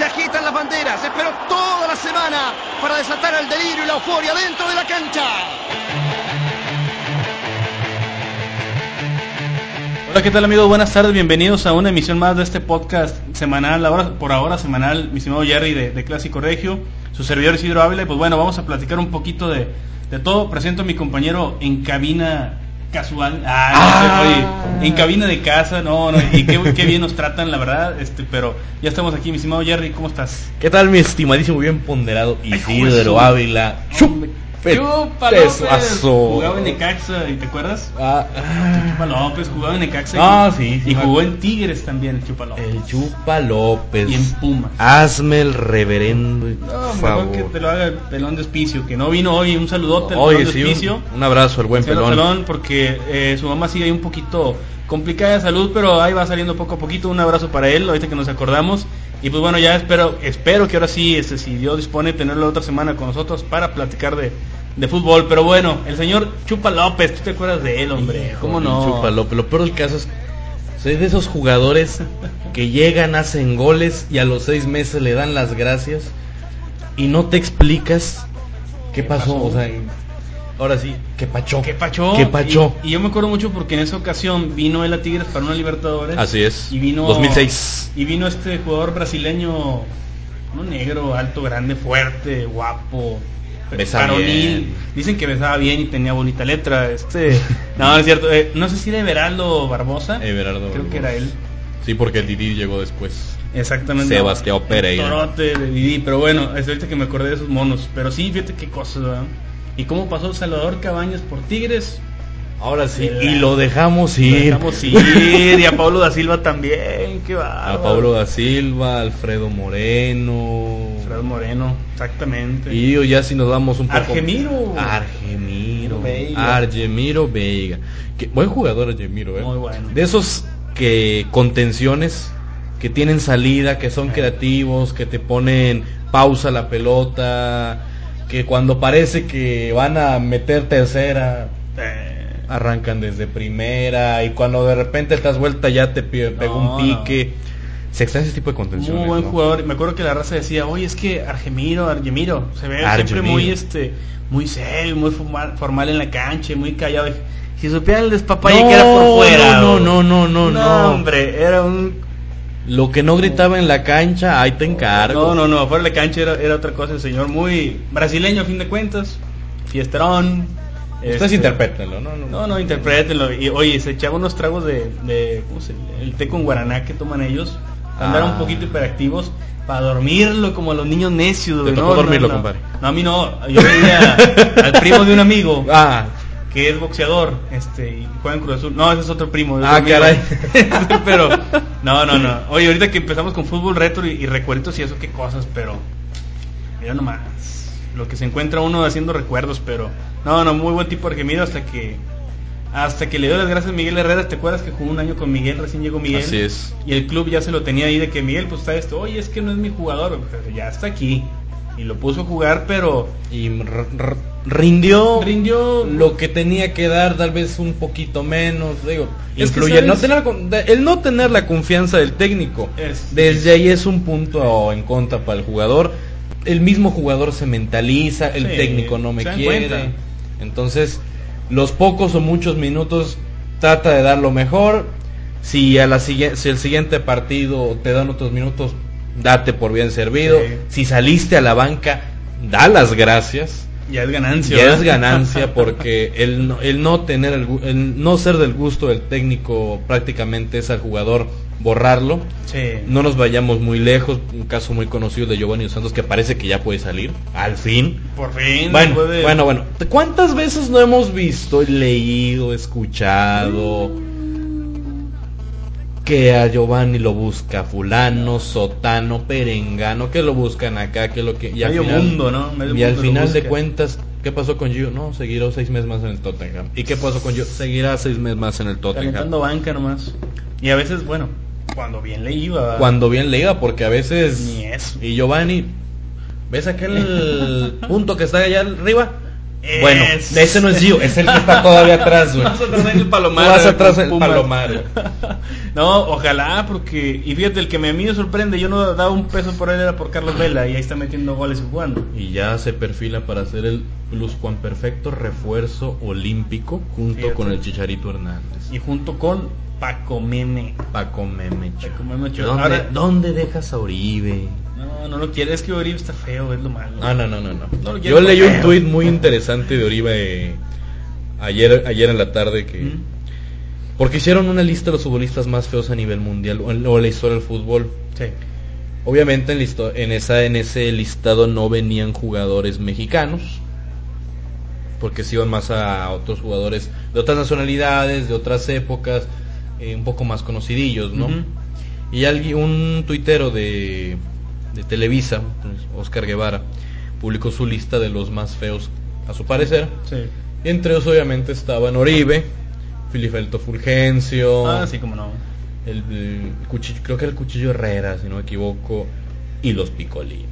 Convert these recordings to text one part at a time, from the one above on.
Se agitan las banderas. Esperó toda la semana para desatar el delirio y la euforia dentro de la cancha. Hola, ¿qué tal amigos? Buenas tardes, bienvenidos a una emisión más de este podcast semanal, ahora, por ahora semanal, mi estimado Jerry de, Clásico Regio, su servidor Isidro Ávila, y pues bueno, vamos a platicar un poquito de, de todo. Presento a mi compañero en cabina casual, ah, no sé, oye, en cabina de casa, no, no, y qué, qué bien nos tratan, la verdad, este, pero ya estamos aquí, mi estimado Jerry, ¿cómo estás? ¿Qué tal mi estimadísimo, bien ponderado Isidro. Ávila? Chupa López, pesazo. jugaba en Necaxa, ¿y te acuerdas? Ah, Chupa López jugaba en Necaxa y- Ah, sí, sí, y jugó en Tigres también, el Chupa López. el Chupa López. Y en Pumas. Hazme el reverendo, No, por mejor favor. que te lo haga el pelón de Espicio, que no vino hoy, un saludote al Oye, pelón de sí, Espicio. un, un abrazo al buen pelón. pelón, porque eh, su mamá sigue ahí un poquito complicada de salud, pero ahí va saliendo poco a poquito. Un abrazo para él, ahorita que nos acordamos. Y pues bueno, ya espero, espero que ahora sí, este, si Dios dispone, tenerlo otra semana con nosotros para platicar de, de fútbol. Pero bueno, el señor Chupa López, ¿tú te acuerdas de él, hombre? ¿Cómo no? Chupa López. Lo peor del caso es soy de esos jugadores que llegan, hacen goles y a los seis meses le dan las gracias y no te explicas qué, ¿Qué pasó? pasó? O sea, y- ahora sí, qué pachó. ¿Qué pachó? ¿Qué pachó? Y, y yo me acuerdo mucho porque en esa ocasión vino él a Tigres para una Libertadores. Así es. Y vino 2006. Y vino este jugador brasileño, no negro, alto, grande, fuerte, guapo, bien. Dicen que besaba bien y tenía bonita letra. Este, no, es cierto. eh, no sé si era Everaldo Barbosa. Everardo Creo que era él. Sí, porque el Didi llegó después. Exactamente. Sebastián El Pereira. Torote de Didi, pero bueno, es ahorita que me acordé de esos monos. Pero sí, fíjate qué cosas, ¿verdad? ¿Y cómo pasó Salvador Cabañas por Tigres? Ahora sí, La- y lo dejamos Lo ir. dejamos ir, y a Pablo da Silva también, qué va. A Pablo da Silva, Alfredo Moreno. Alfredo Moreno, exactamente. Y yo ya si nos damos un poco. Argemiro. Argemiro. Veiga. Argemiro Veiga. Que, buen jugador Argemiro, eh. Muy bueno. De esos que contenciones que tienen salida, que son Sí. creativos, que te ponen pausa la pelota, que cuando parece que van a meter tercera, Eh, arrancan desde primera y cuando de repente te das vuelta ya te pe- pegó No, un pique. Se extraña ese tipo de contenciones. muy buen ¿no? jugador. Me acuerdo que la raza decía, oye, es que Argemiro, Argemiro, se ve siempre muy este, muy serio, muy formal, formal en la cancha, muy callado. Si supieran el despapalle que era por fuera. no, no, no, no, no. hombre, era un Lo que no gritaba en la cancha, ahí te encargo. No, no, no, fuera de la cancha era, era otra cosa, el señor muy brasileño a fin de cuentas, fiesterón. Ustedes este, interprétenlo, no, no. No, no, interprétenlo. Y oye, se echaba unos tragos de, de ¿cómo se El té con guaraná que toman ellos. Andar Ah. un poquito hiperactivos para dormirlo como a los niños necios. Te tocó no, dormirlo, no, no. compadre. No, a mí no. Yo veía al primo de un amigo Ah, que es boxeador, este, y juega en Cruz Azul. No, ese es otro primo. es Ah, caray. pero, no, no, no. Oye, ahorita que empezamos con fútbol retro y, y recuerdos y eso, qué cosas, pero, mira nomás, lo que se encuentra uno haciendo recuerdos, pero, no, no, muy buen tipo Argemido hasta que, hasta que le dio las gracias a Miguel Herrera. ¿Te acuerdas que jugó un año con Miguel? Recién llegó Miguel. Así es. Y el club ya se lo tenía ahí de que Miguel, pues está esto, oye, es que no es mi jugador, ya está aquí. Y lo puso a jugar, pero y rindió, rindió lo que tenía que dar, tal vez un poquito menos, digo, influye el no, tener, el no tener la confianza del técnico. Es- Desde ahí es un punto en contra para el jugador. El mismo jugador se mentaliza, el Sí, técnico no me quiere. cuenta. Entonces, los pocos o muchos minutos trata de dar lo mejor. Si a la siguiente, si el siguiente partido te dan otros minutos, date por bien servido. Sí. Si saliste a la banca, da las gracias. Ya es ganancia. ya ¿verdad? es ganancia porque el, no- el no tener el, el no ser del gusto del técnico prácticamente es al jugador borrarlo. Sí. No nos vayamos muy lejos, un caso muy conocido de Giovanni Santos que parece que ya puede salir, al fin. Por fin. Bueno, bueno, bueno. ¿Cuántas veces no hemos visto, leído, escuchado que a Giovanni lo busca fulano, sotano, perengano, que lo buscan acá, que lo que y al Medio final, mundo, ¿no? Medio y al final de cuentas, ¿qué pasó con Gio? No, seguirá seis meses más en el Tottenham. ¿Y qué pasó con Gio? Seguirá seis meses más en el Tottenham. Calentando banca nomás. Y a veces, bueno, cuando bien le iba. Cuando bien le iba, porque a veces Ni eso. y Giovanni, ¿ves aquel punto que está allá arriba? Es- Bueno, ese no es Gio, es el que está todavía atrás, güey. Vas atrás en el palomar. Tú vas atrás en el palomar. No, ojalá, porque. Y fíjate, el que me, a mí me sorprende, yo no daba un peso por él, era por Carlos Vela, y ahí está metiendo goles y jugando. Y ya se perfila para ser el plus cuan perfecto refuerzo olímpico junto Fíjate. con el Chicharito Hernández. Y junto con Paco Meme. Paco Memecho. Paco Memecho. ¿Dónde, Ahora- ¿Dónde dejas a Uribe? No, no lo quiere, es que Oribe está feo, es lo malo. Ah, no, no, no, no. No lo quiero Yo leí un tuit muy interesante de Uribe eh, ayer, ayer en la tarde que... ¿Mm? Porque hicieron una lista de los futbolistas más feos a nivel mundial o en, o en la historia del fútbol. Sí. Obviamente en, listo- en, esa, en ese listado no venían jugadores mexicanos, porque se iban más a otros jugadores de otras nacionalidades, de otras épocas, eh, un poco más conocidillos, ¿no? Y alguien, un tuitero de, de Televisa, Oscar Guevara, publicó su lista de los más feos, a su parecer. Sí. Y entre ellos obviamente estaban Oribe, Filifelto Fulgencio, Ah, sí, como no. el, el cuchillo, creo que era el cuchillo Herrera, si no me equivoco, y los picolines.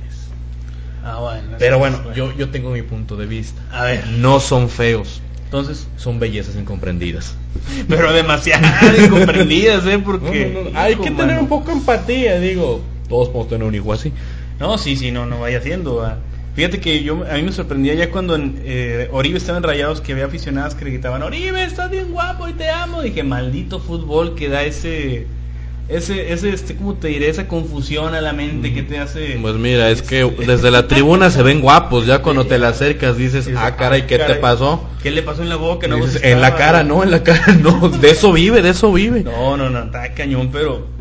Ah, bueno. Pero bueno, yo, yo tengo mi punto de vista. A ver. No son feos, Entonces. son bellezas incomprendidas. Pero demasiado incomprendidas, ¿eh? Porque. No, no, no, Hay hijo, que tener un poco de empatía, digo. Todos podemos tener un hijo así. No, sí, sí, no, no vaya haciendo. Fíjate que yo a mí me sorprendía ya cuando en, eh, Oribe estaba en Rayados que había aficionadas que le gritaban, Oribe, estás bien guapo y te amo. Dije, maldito fútbol que da ese, ese, ese, este, ¿cómo te diré? Esa confusión a la mente que te hace... Pues mira, es que desde la tribuna se ven guapos, ya cuando te la acercas dices, Dices, ah, caray, ¿qué te pasó? ¿Qué le pasó en la boca? No, Dices, pues, en la cara, no, en la cara, no, de eso vive, de eso vive. No, no, no, está cañón, pero...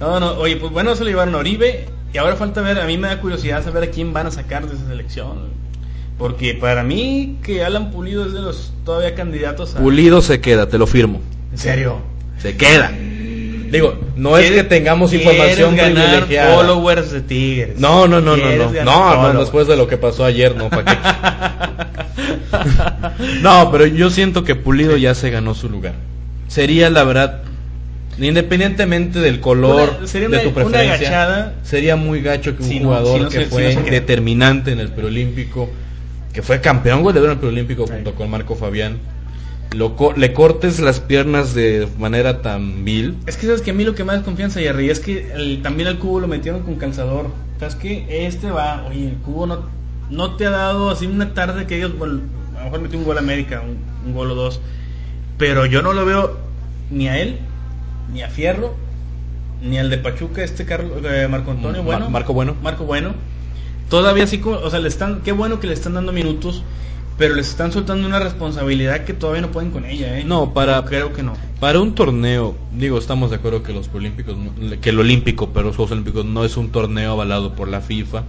No, no, oye, pues bueno, se lo llevaron a Oribe y ahora falta ver, a mí me da curiosidad saber a quién van a sacar de esa selección. Porque para mí que Alan Pulido es de los todavía candidatos a... Pulido se queda, te lo firmo. En serio. Se queda. Digo, no es que ¿Quieres- tengamos información ganar privilegiada. followers de Tigres. No, no, no, no, no. No, no, después de lo que pasó ayer, no, ¿para qué? No, pero yo siento que Pulido ya se ganó su lugar. Sería la verdad independientemente del color Una- sería de tu una preferencia, agachada. sería muy gacho que un Si jugador si no que si fue no determinante en el preolímpico, que fue campeón goleador en el preolímpico junto con Marco Fabián, lo co- le cortes las piernas de manera tan vil. Es que sabes que a mí lo que más es confianza, Jerry, es que el- también al cubo lo metieron con calzador. ¿Sabes que Este va, oye, el cubo no, no te ha dado así una tarde que ellos, bueno, a lo mejor metió un gol a América, un, un gol o dos. Pero yo no lo veo ni a él, ni a Fierro, ni al de Pachuca, este Carlos, eh, Marco Antonio, Mm, bueno. Mar- Marco Bueno. Marco Bueno. Todavía así como, o sea, le están, qué bueno que le están dando minutos, pero les están soltando una responsabilidad que todavía no pueden con ella, ¿eh? No, para- Creo que no. Para un torneo, digo, estamos de acuerdo que los olímpicos, que el olímpico, pero los Juegos Olímpicos no es un torneo avalado por la FIFA.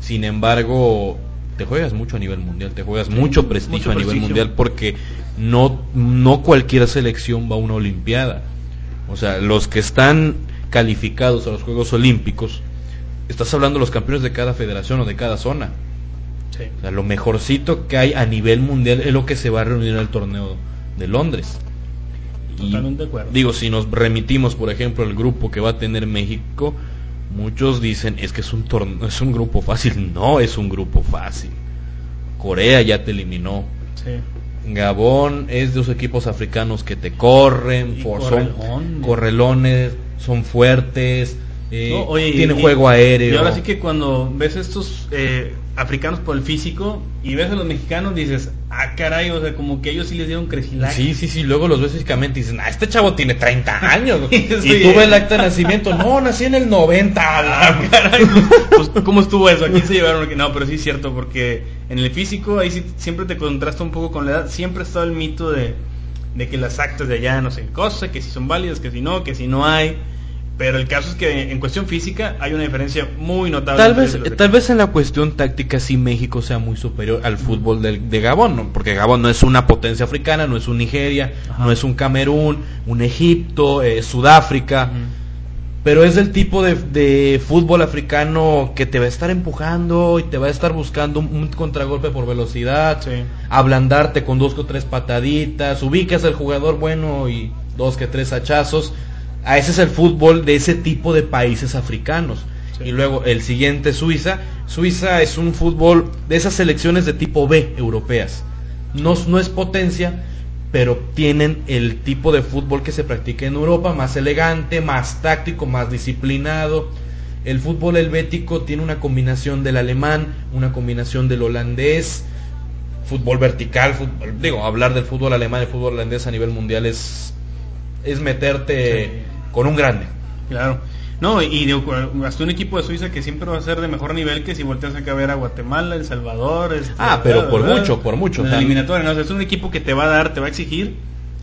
Sin embargo, te juegas mucho a nivel mundial, te juegas mucho prestigio mucho a nivel prestigio. mundial porque no no cualquier selección va a una olimpiada. O sea, los que están calificados a los Juegos Olímpicos, estás hablando de los campeones de cada federación o de cada zona. Sí. O sea, lo mejorcito que hay a nivel mundial es lo que se va a reunir en el torneo de Londres. Y, Totalmente de acuerdo. Digo, si nos remitimos, por ejemplo, al grupo que va a tener México, muchos dicen es que es un torneo, es un grupo fácil. No es un grupo fácil. Corea ya te eliminó. Sí. Gabón es de los equipos africanos que te corren, for- son correlón. correlones, son fuertes, eh, No, oye, tienen y- juego aéreo. Y ahora sí que cuando ves estos eh, africanos por el físico y ves a los mexicanos dices, ah, caray, o sea, como que ellos sí les dieron crecilac. Sí, sí, sí, luego los ves físicamente y dicen, ah, este chavo tiene 30 años. Y sí. tú ves el acta de nacimiento, no, nací en el 90. Ah, la- caray, pues, ¿cómo estuvo eso? ¿A quién se llevaron? No, pero sí es cierto, porque En el físico, ahí sí siempre te contrasta un poco con la edad. Siempre estado el mito de, de que las actas de allá no sé qué cosa, que si son válidas, que si no, que si no hay. Pero el caso es que en cuestión física hay una diferencia muy notable. Tal vez, tal vez en la cuestión táctica sí México sea muy superior al fútbol de, de Gabón, ¿no? porque Gabón no es una potencia africana, no es un Nigeria, Ajá. no es un Camerún, un Egipto, eh, Sudáfrica, pero es el tipo de, de fútbol africano que te va a estar empujando y te va a estar buscando un, un contragolpe por velocidad, Sí. ablandarte con dos o tres pataditas, ubicas al jugador bueno y dos que tres hachazos. A ese es el fútbol de ese tipo de países africanos. Sí. Y luego el siguiente Suiza. Suiza es un fútbol de esas selecciones de tipo B europeas. No, no es potencia, pero tienen el tipo de fútbol que se practica en Europa, más elegante, más táctico, más disciplinado. El fútbol helvético tiene una combinación del alemán, una combinación del holandés, fútbol vertical, fútbol- digo, hablar del fútbol alemán y el fútbol holandés a nivel mundial es, es meterte. Con un grande. Claro. No, y digo, hasta un equipo de Suiza que siempre va a ser de mejor nivel que si volteas acá a ver a Guatemala, El Salvador. este, Ah, pero por ¿verdad? mucho, por mucho, la eliminatoria, ¿no? O sea, es un equipo que te va a dar, te va a exigir.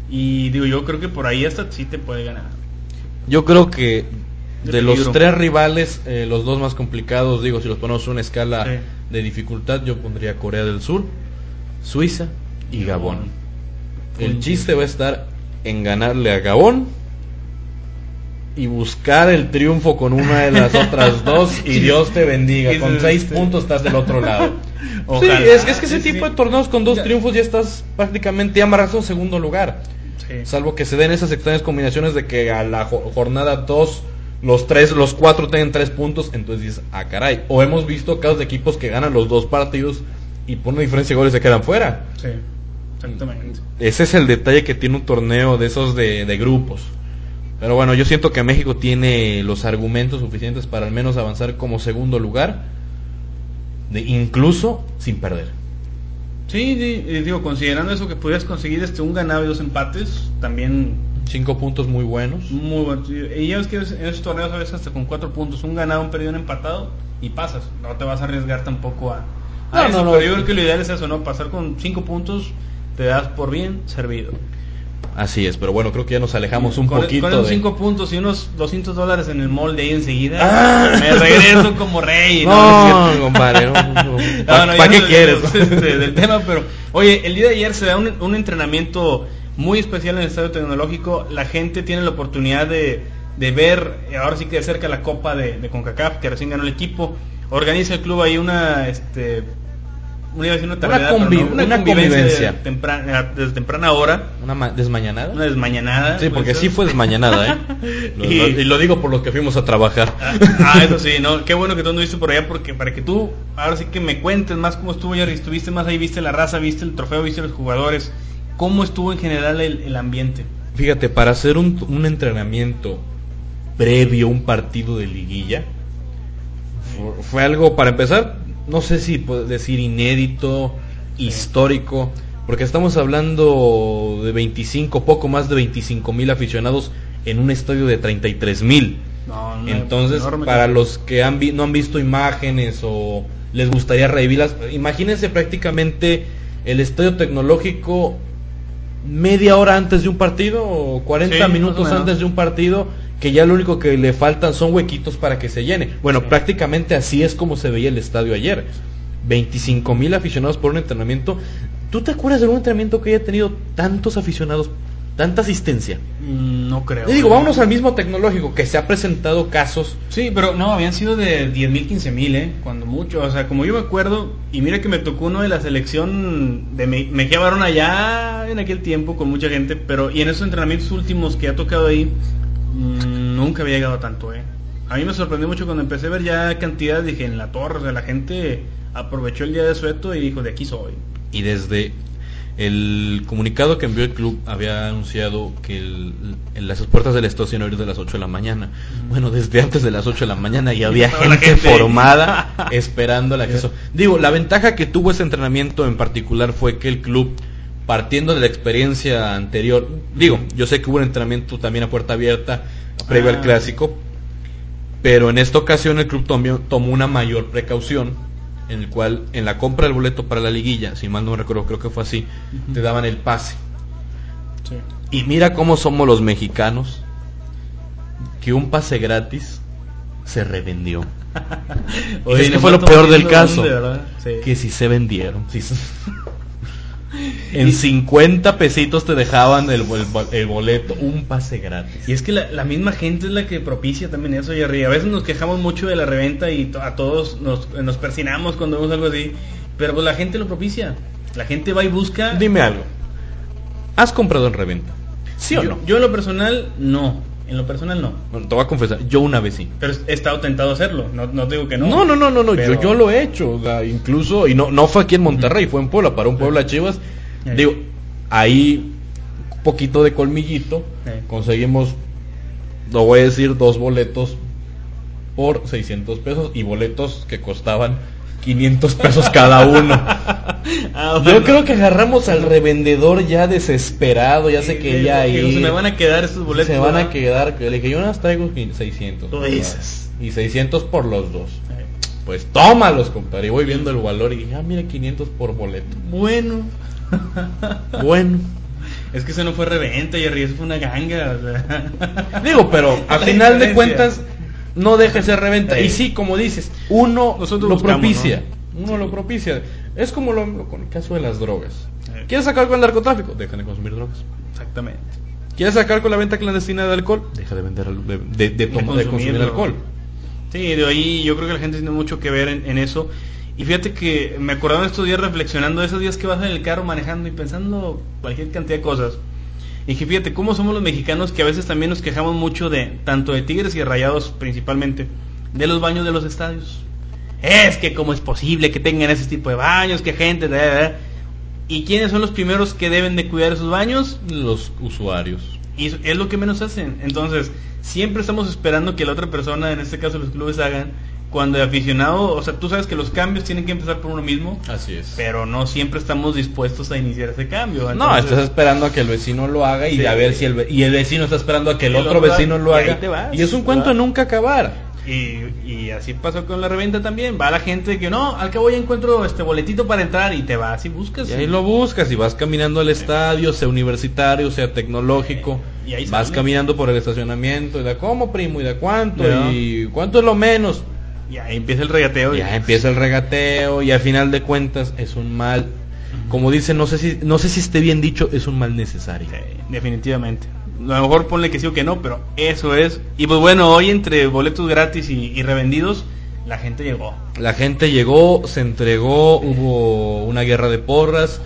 Y digo, yo creo que por ahí hasta sí te puede ganar. Yo creo que De de los tres rivales, eh, los dos más complicados, digo, si los ponemos en una escala Sí. de dificultad, yo pondría Corea del Sur, Suiza y Gabón. El chiste va a estar en ganarle a Gabón y buscar el triunfo con una de las otras dos y Dios te bendiga. Con seis este, puntos estás del otro lado. Ojalá, sí, es, es que ese sí, tipo sí. de torneos con dos Ya. triunfos ya estás prácticamente amarras a un segundo lugar. Salvo que se den esas extrañas combinaciones de que a la jo- jornada 2 los tres, los cuatro tengan tres puntos, entonces dices, ah caray. O hemos visto casos de equipos que ganan los dos partidos y por una diferencia de goles se quedan fuera. Sí, exactamente. Ese es el detalle que tiene un torneo de esos de, de grupos. Pero bueno, yo siento que México tiene los argumentos suficientes para al menos avanzar como segundo lugar, de, incluso sin perder. Sí, sí, y digo, considerando eso que pudieras conseguir este un ganado y dos empates, también Cinco puntos muy buenos. muy bueno. Y ya ves que en esos torneos a veces hasta con cuatro puntos, un ganado, un perdido, un empatado y pasas. No te vas a arriesgar tampoco a, a No, eso, no, no. pero yo creo que lo ideal es eso, ¿no? Pasar con cinco puntos, te das por bien servido. Así es, pero bueno, creo que ya nos alejamos un con, poquito. Con esos de- cinco puntos y unos 200 dólares en el mall de ahí enseguida, Ah. me regreso como rey. No, no cierto. compadre, no, no. No, ¿Pa- no, pa' ya qué quieres? este, del tema, pero oye, el día de ayer se da un, un entrenamiento muy especial en el Estadio Tecnológico. La gente tiene la oportunidad de, de ver, ahora sí que de cerca la Copa de, de CONCACAF, que recién ganó el equipo. Organiza el club ahí una, este, una, una, conviv- no, una convivencia. de temprana- desde temprana hora, ¿Una ma- desmañanada? una desmañanada. Sí, porque sí fue desmañanada, ¿eh? Lo- Y- lo- y lo digo por los que fuimos a trabajar. Ah, ah, eso sí, no, qué bueno que tú anduviste por allá porque para que tú ahora sí que me cuentes más cómo estuvo ayer, estuviste más ahí, viste la raza, viste el trofeo, viste los jugadores, cómo estuvo en general el, el ambiente. Fíjate, para hacer un, un entrenamiento previo a un partido de liguilla, fue algo, para empezar, no sé si puedo decir inédito, histórico, porque estamos hablando de 25, poco más de 25 mil aficionados en un estadio de 33 mil. No, Entonces, para los que han vi- no han visto imágenes o les gustaría revivirlas, imagínense prácticamente el estadio tecnológico media hora antes de un partido o 40 Sí, más o minutos antes de un partido que ya lo único que le faltan son huequitos para que se llene. Bueno, Sí. prácticamente así es como se veía el estadio ayer. 25 mil aficionados por un entrenamiento. ¿Tú te acuerdas de un entrenamiento que haya tenido tantos aficionados, tanta asistencia? Mm, No creo. Yo digo, vámonos al mismo tecnológico, que se ha presentado casos Sí, pero no, habían sido de 10 mil, 15 mil, ¿eh? Cuando mucho. O sea, como yo me acuerdo, y mira que me tocó uno de la selección de Me- Mejía Barón allá en aquel tiempo con mucha gente, pero y en esos entrenamientos últimos que ha tocado ahí, mm, nunca había llegado a tanto, ¿eh? A mí me sorprendió mucho cuando empecé a ver ya cantidad, dije, en la torre, sea, la gente aprovechó el día de sueto y dijo, de aquí soy. y desde el comunicado que envió el club había anunciado que el- en las puertas del a abrir de las 8 de la mañana. Bueno, desde antes de las 8 de la mañana ya había gente, gente. formada esperando el acceso. Digo, la ventaja que tuvo ese entrenamiento en particular fue que el club partiendo de la experiencia anterior, digo, yo sé que hubo un entrenamiento también a puerta abierta previo Ah. al clásico, pero en esta ocasión el club tomó, tomó una mayor precaución en el cual en la compra del boleto para la liguilla, si mal no me recuerdo, creo que fue así, te daban el pase. Y mira cómo somos los mexicanos, que un pase gratis se revendió. Oye, es que nos fue lo peor del caso. Sí. que si se vendieron. sí se- en 50 pesitos te dejaban el, bol- el boleto, un pase gratis. Y es que la, la misma gente es la que propicia también eso, Jerry. A veces nos quejamos mucho de la reventa y to- a todos nos, nos persinamos cuando vemos algo así. Pero pues la gente lo propicia. La gente va y busca. Dime algo. ¿Has comprado en reventa? ¿Sí o yo, no? yo en lo personal, no. En lo personal, no. Bueno, te voy a confesar, yo una vez sí. Pero he estado tentado a hacerlo. No, no digo que no. No, no, no, no, no, Pero- yo, yo lo he hecho, o sea, incluso, y no, no fue aquí en Monterrey, fue en Puebla, para un Puebla Chivas. Digo, ahí un poquito de colmillito, conseguimos, lo voy a decir, dos boletos por 600 pesos y boletos que costaban 500 pesos cada uno. Ah, Yo creo que agarramos al revendedor ya desesperado, ya se quería Digo, ir. Se me van a quedar estos boletos. Se van a quedar, que le dije, yo unas traigo 600. Tú dices. Y 600 por los dos. Pues tómalos, compadre. Y voy viendo el valor y dije, ah, mira, 500 por boleto. Bueno. Bueno. Es que eso no fue reventa, Jerry. Eso fue una ganga. o sea. Digo, pero a final de cuentas, no deja de ser reventa. Sí. Y sí, como dices, uno Nosotros lo buscamos, propicia. ¿no? Uno lo propicia. Es como lo, lo- con el caso de las drogas. Sí. ¿Quieres acabar con el narcotráfico? Dejan de consumir drogas. Exactamente. ¿Quieres acabar con la venta clandestina de alcohol? Deja de vender, de, de, de toma- de consumir alcohol. Sí, de ahí yo creo que la gente tiene mucho que ver en, en eso. Y fíjate que me acordaba estos días reflexionando esos días que vas en el carro manejando y pensando cualquier cantidad de cosas. Y que fíjate cómo somos los mexicanos que a veces también nos quejamos mucho de, tanto de Tigres y de Rayados principalmente, de los baños de los estadios. Es que cómo es posible que tengan ese tipo de baños, que gente... da, da, da. ¿Y quiénes son los primeros que deben de cuidar esos baños? Los usuarios. Y es lo que menos hacen. Entonces, siempre estamos esperando que la otra persona, en este caso los clubes, hagan. Cuando de aficionado, o sea, tú sabes que los cambios tienen que empezar por uno mismo, Así es. pero no siempre estamos dispuestos a iniciar ese cambio. No, estás esperando a que el vecino lo haga y Sí. a ver si el, y el vecino está esperando a que el, El otro otro vecino lo y ahí haga. te vas, y es un cuento de nunca acabar. Y, y así pasó con la reventa también. Va la gente que no, al cabo ya encuentro este boletito para entrar y te vas y buscas. Y ahí lo buscas y vas caminando al estadio, sea universitario, sea tecnológico. Y ahí vas caminando por el estacionamiento y de cómo, primo, y de cuánto, y cuánto es lo menos. Y ahí empieza el regateo. y- Ya empieza el regateo y al final de cuentas es un mal, como dicen, no sé si no sé si esté bien dicho, es un mal necesario. Sí, definitivamente. A lo mejor ponle que sí o que no, pero eso es. Y pues bueno, hoy entre boletos gratis y, y revendidos, la gente llegó. La gente llegó, se entregó, hubo una guerra de porras,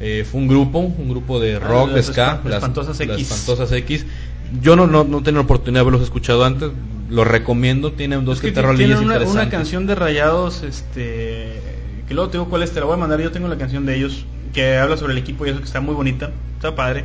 eh, fue un grupo, un grupo de Ah, rock, de las ska, espan- las Espantosas las X. Espantosas X. Yo no, no, no tengo la oportunidad de haberlos escuchado antes, los recomiendo, tienen dos Es que que te tienen una, interesantes. una canción de Rayados, este, que luego te digo cuál es, te la voy a mandar. Yo tengo la canción de ellos que habla sobre el equipo y eso que está muy bonita, está padre.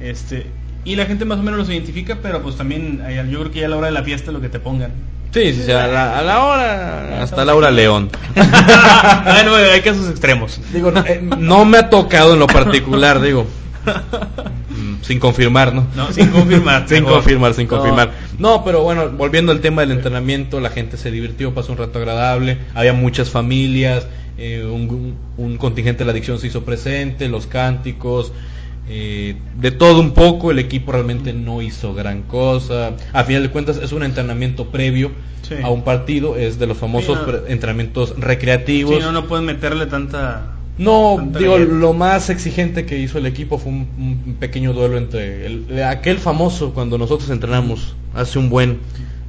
Este, y la gente más o menos los identifica, pero pues también yo creo que ya a la hora de la fiesta lo que te pongan. Sí, sí, sí, a la, a la hora, hasta Laura León. bueno, hay casos extremos. Digo, no, eh, no me ha tocado en lo particular, digo. Sin confirmar, ¿no? No, sin confirmar. sin mejor. confirmar, sin confirmar. No, pero bueno, volviendo al tema del entrenamiento, la gente se divirtió, pasó un rato agradable, había muchas familias, eh, un, un contingente de la adicción se hizo presente, los cánticos, eh, de todo un poco, el equipo realmente no hizo gran cosa. A final de cuentas es un entrenamiento previo Sí. a un partido, es de los famosos Sí, no. pre- entrenamientos recreativos. Sí, no, no pueden meterle tanta. No, Tanta digo, lo más exigente que hizo el equipo fue un, un pequeño duelo entre el- aquel famoso cuando nosotros entrenamos hace un buen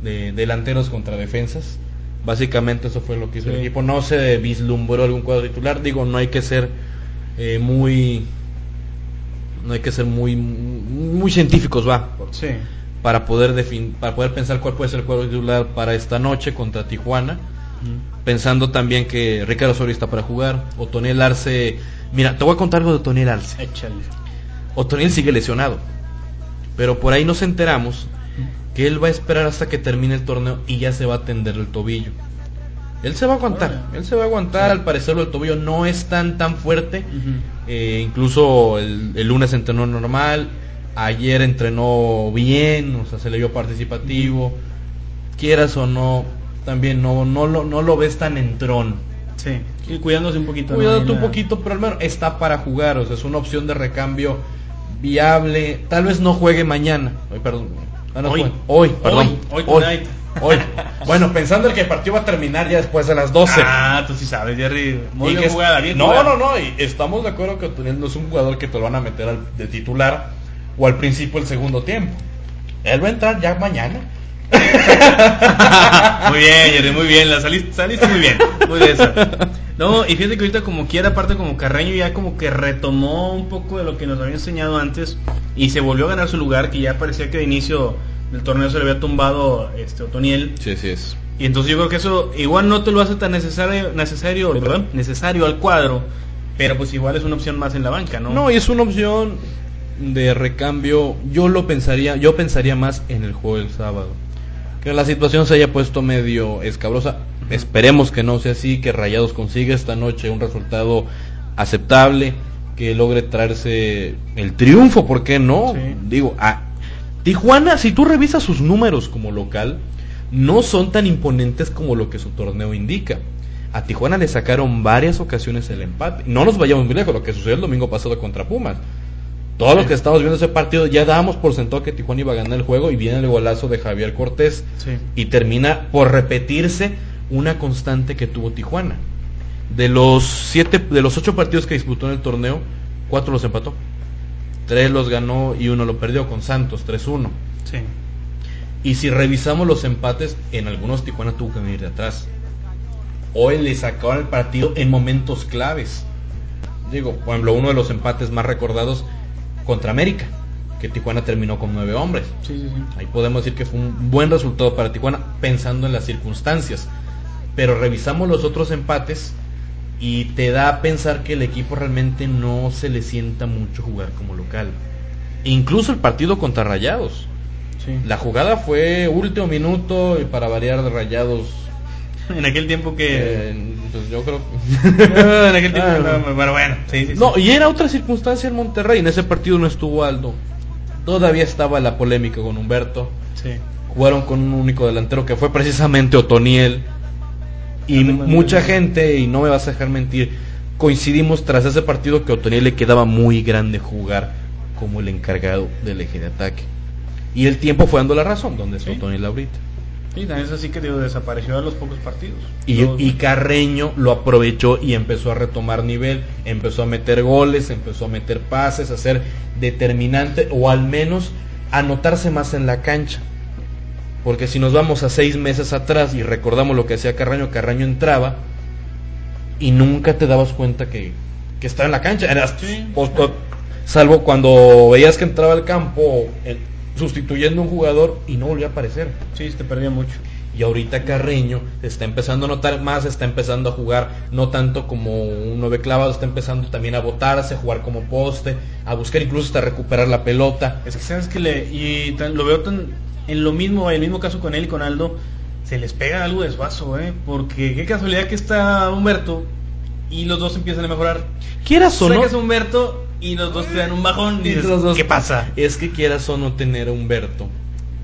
de delanteros contra defensas. Básicamente eso fue lo que hizo el equipo. No se vislumbró algún cuadro titular. Digo, no hay que ser eh, muy, no hay que ser muy, muy científicos, va, Sí. para poder defin- para poder pensar cuál puede ser el cuadro titular para esta noche contra Tijuana pensando también que Ricardo Osorio está para jugar, Otoniel Arce, mira, te voy a contar algo de Otoniel Arce. Échale. Otoniel sigue lesionado, pero por ahí nos enteramos que él va a esperar hasta que termine el torneo y ya se va a atender el tobillo. Él se va a aguantar, él se va a aguantar, al parecer el tobillo no es tan tan fuerte, eh, incluso el, el lunes entrenó normal, ayer entrenó bien, o sea, se le vio participativo, quieras o no, también no, no, lo, no lo ves tan entrón. Sí, y cuidándose un poquito. Cuidándote un poquito, pero al menos está para jugar, o sea, es una opción de recambio viable. Tal vez no juegue mañana. Perdón. Ah, no Hoy. juegue. Hoy, perdón. Hoy, hoy tonight. Hoy. Bueno, pensando en que el partido va a terminar ya después de las 12. Ah, tú sí sabes, Jerry. Muy bien jugada, bien no, jugada. no, no, y estamos de acuerdo que Otoniel no es un jugador que te lo van a meter al- de titular o al principio del segundo tiempo. Él va a entrar ya mañana. muy bien, Jerry, muy bien. La saliste, saliste muy bien. Muy esa. No, y fíjate que ahorita como quiera, aparte como Carreño ya como que retomó un poco de lo que nos había enseñado antes y se volvió a ganar su lugar, que ya parecía que de inicio del torneo se le había tumbado este Otoniel. Sí, sí es. Y entonces yo creo que eso igual no te lo hace tan necesario, necesario, perdón, necesario al cuadro, pero pues igual es una opción más en la banca, ¿no? No, y es una opción de recambio. Yo lo pensaría, yo pensaría más en el juego del sábado. Que la situación se haya puesto medio escabrosa. Esperemos que no sea así, que Rayados consiga esta noche un resultado aceptable, que logre traerse el triunfo, ¿por qué no? Sí. Digo, a Tijuana, si tú revisas sus números como local, no son tan imponentes como lo que su torneo indica. A Tijuana le sacaron varias ocasiones el empate. No nos vayamos muy lejos, lo que sucedió el domingo pasado contra Pumas. Todo lo Sí. que estamos viendo ese partido, ya dábamos por sentado que Tijuana iba a ganar el juego y viene el golazo de Javier Cortés Sí. y termina por repetirse una constante que tuvo Tijuana. De los siete, de los ocho partidos que disputó en el torneo, cuatro los empató, tres los ganó y uno lo perdió con Santos 3-1. Sí. Y si revisamos los empates, en algunos Tijuana tuvo que venir de atrás. Hoy le sacaron el partido en momentos claves. Digo, por ejemplo, uno de los empates más recordados contra América, que Tijuana terminó con nueve hombres. Sí, sí, sí. Ahí podemos decir que fue un buen resultado para Tijuana pensando en las circunstancias. Pero revisamos los otros empates y te da a pensar que el equipo realmente no se le sienta mucho jugar como local. Incluso el partido contra Rayados. La jugada fue último minuto y para variar de Rayados. En aquel tiempo que... eh, pues yo creo. No, en aquel tiempo... Ah, no, bueno, bueno. Sí, sí, sí. No, y era otra circunstancia en Monterrey. En ese partido no estuvo Aldo. Todavía estaba la polémica con Humberto. Sí. Jugaron con un único delantero que fue precisamente Otoniel. Y mucha gente, y no me vas a dejar mentir, coincidimos tras ese partido que a Otoniel le quedaba muy grande jugar como el encargado del eje de ataque. Y el tiempo fue dando la razón, donde está Sí. Otoniel ahorita. Sí, también es así que digo, desapareció a los pocos partidos. Y, Los- y Carreño lo aprovechó y empezó a retomar nivel, empezó a meter goles, empezó a meter pases, a ser determinante o al menos anotarse más en la cancha. Porque si nos vamos a seis meses atrás y recordamos lo que hacía Carreño, Carreño entraba y nunca te dabas cuenta que, que estaba en la cancha. Eras- Sí. o- o- salvo cuando veías que entraba al campo sustituyendo a un jugador y no volvía a aparecer. Sí, se te perdía mucho. Y ahorita Carreño se está empezando a notar más, está empezando a jugar no tanto como un nueve clavado, está empezando también a botarse, a jugar como poste, a buscar incluso hasta recuperar la pelota. Es que sabes que le... Y tan- lo veo tan... En lo mismo, el mismo caso con él y con Aldo, se les pega algo de suazo, ¿eh? Porque qué casualidad que está Humberto y los dos empiezan a mejorar. Quieras o no, Sacas a Humberto y los dos te dan un bajón y y dices, los dos- ¿qué pasa? Es que quieras o no tener a Humberto,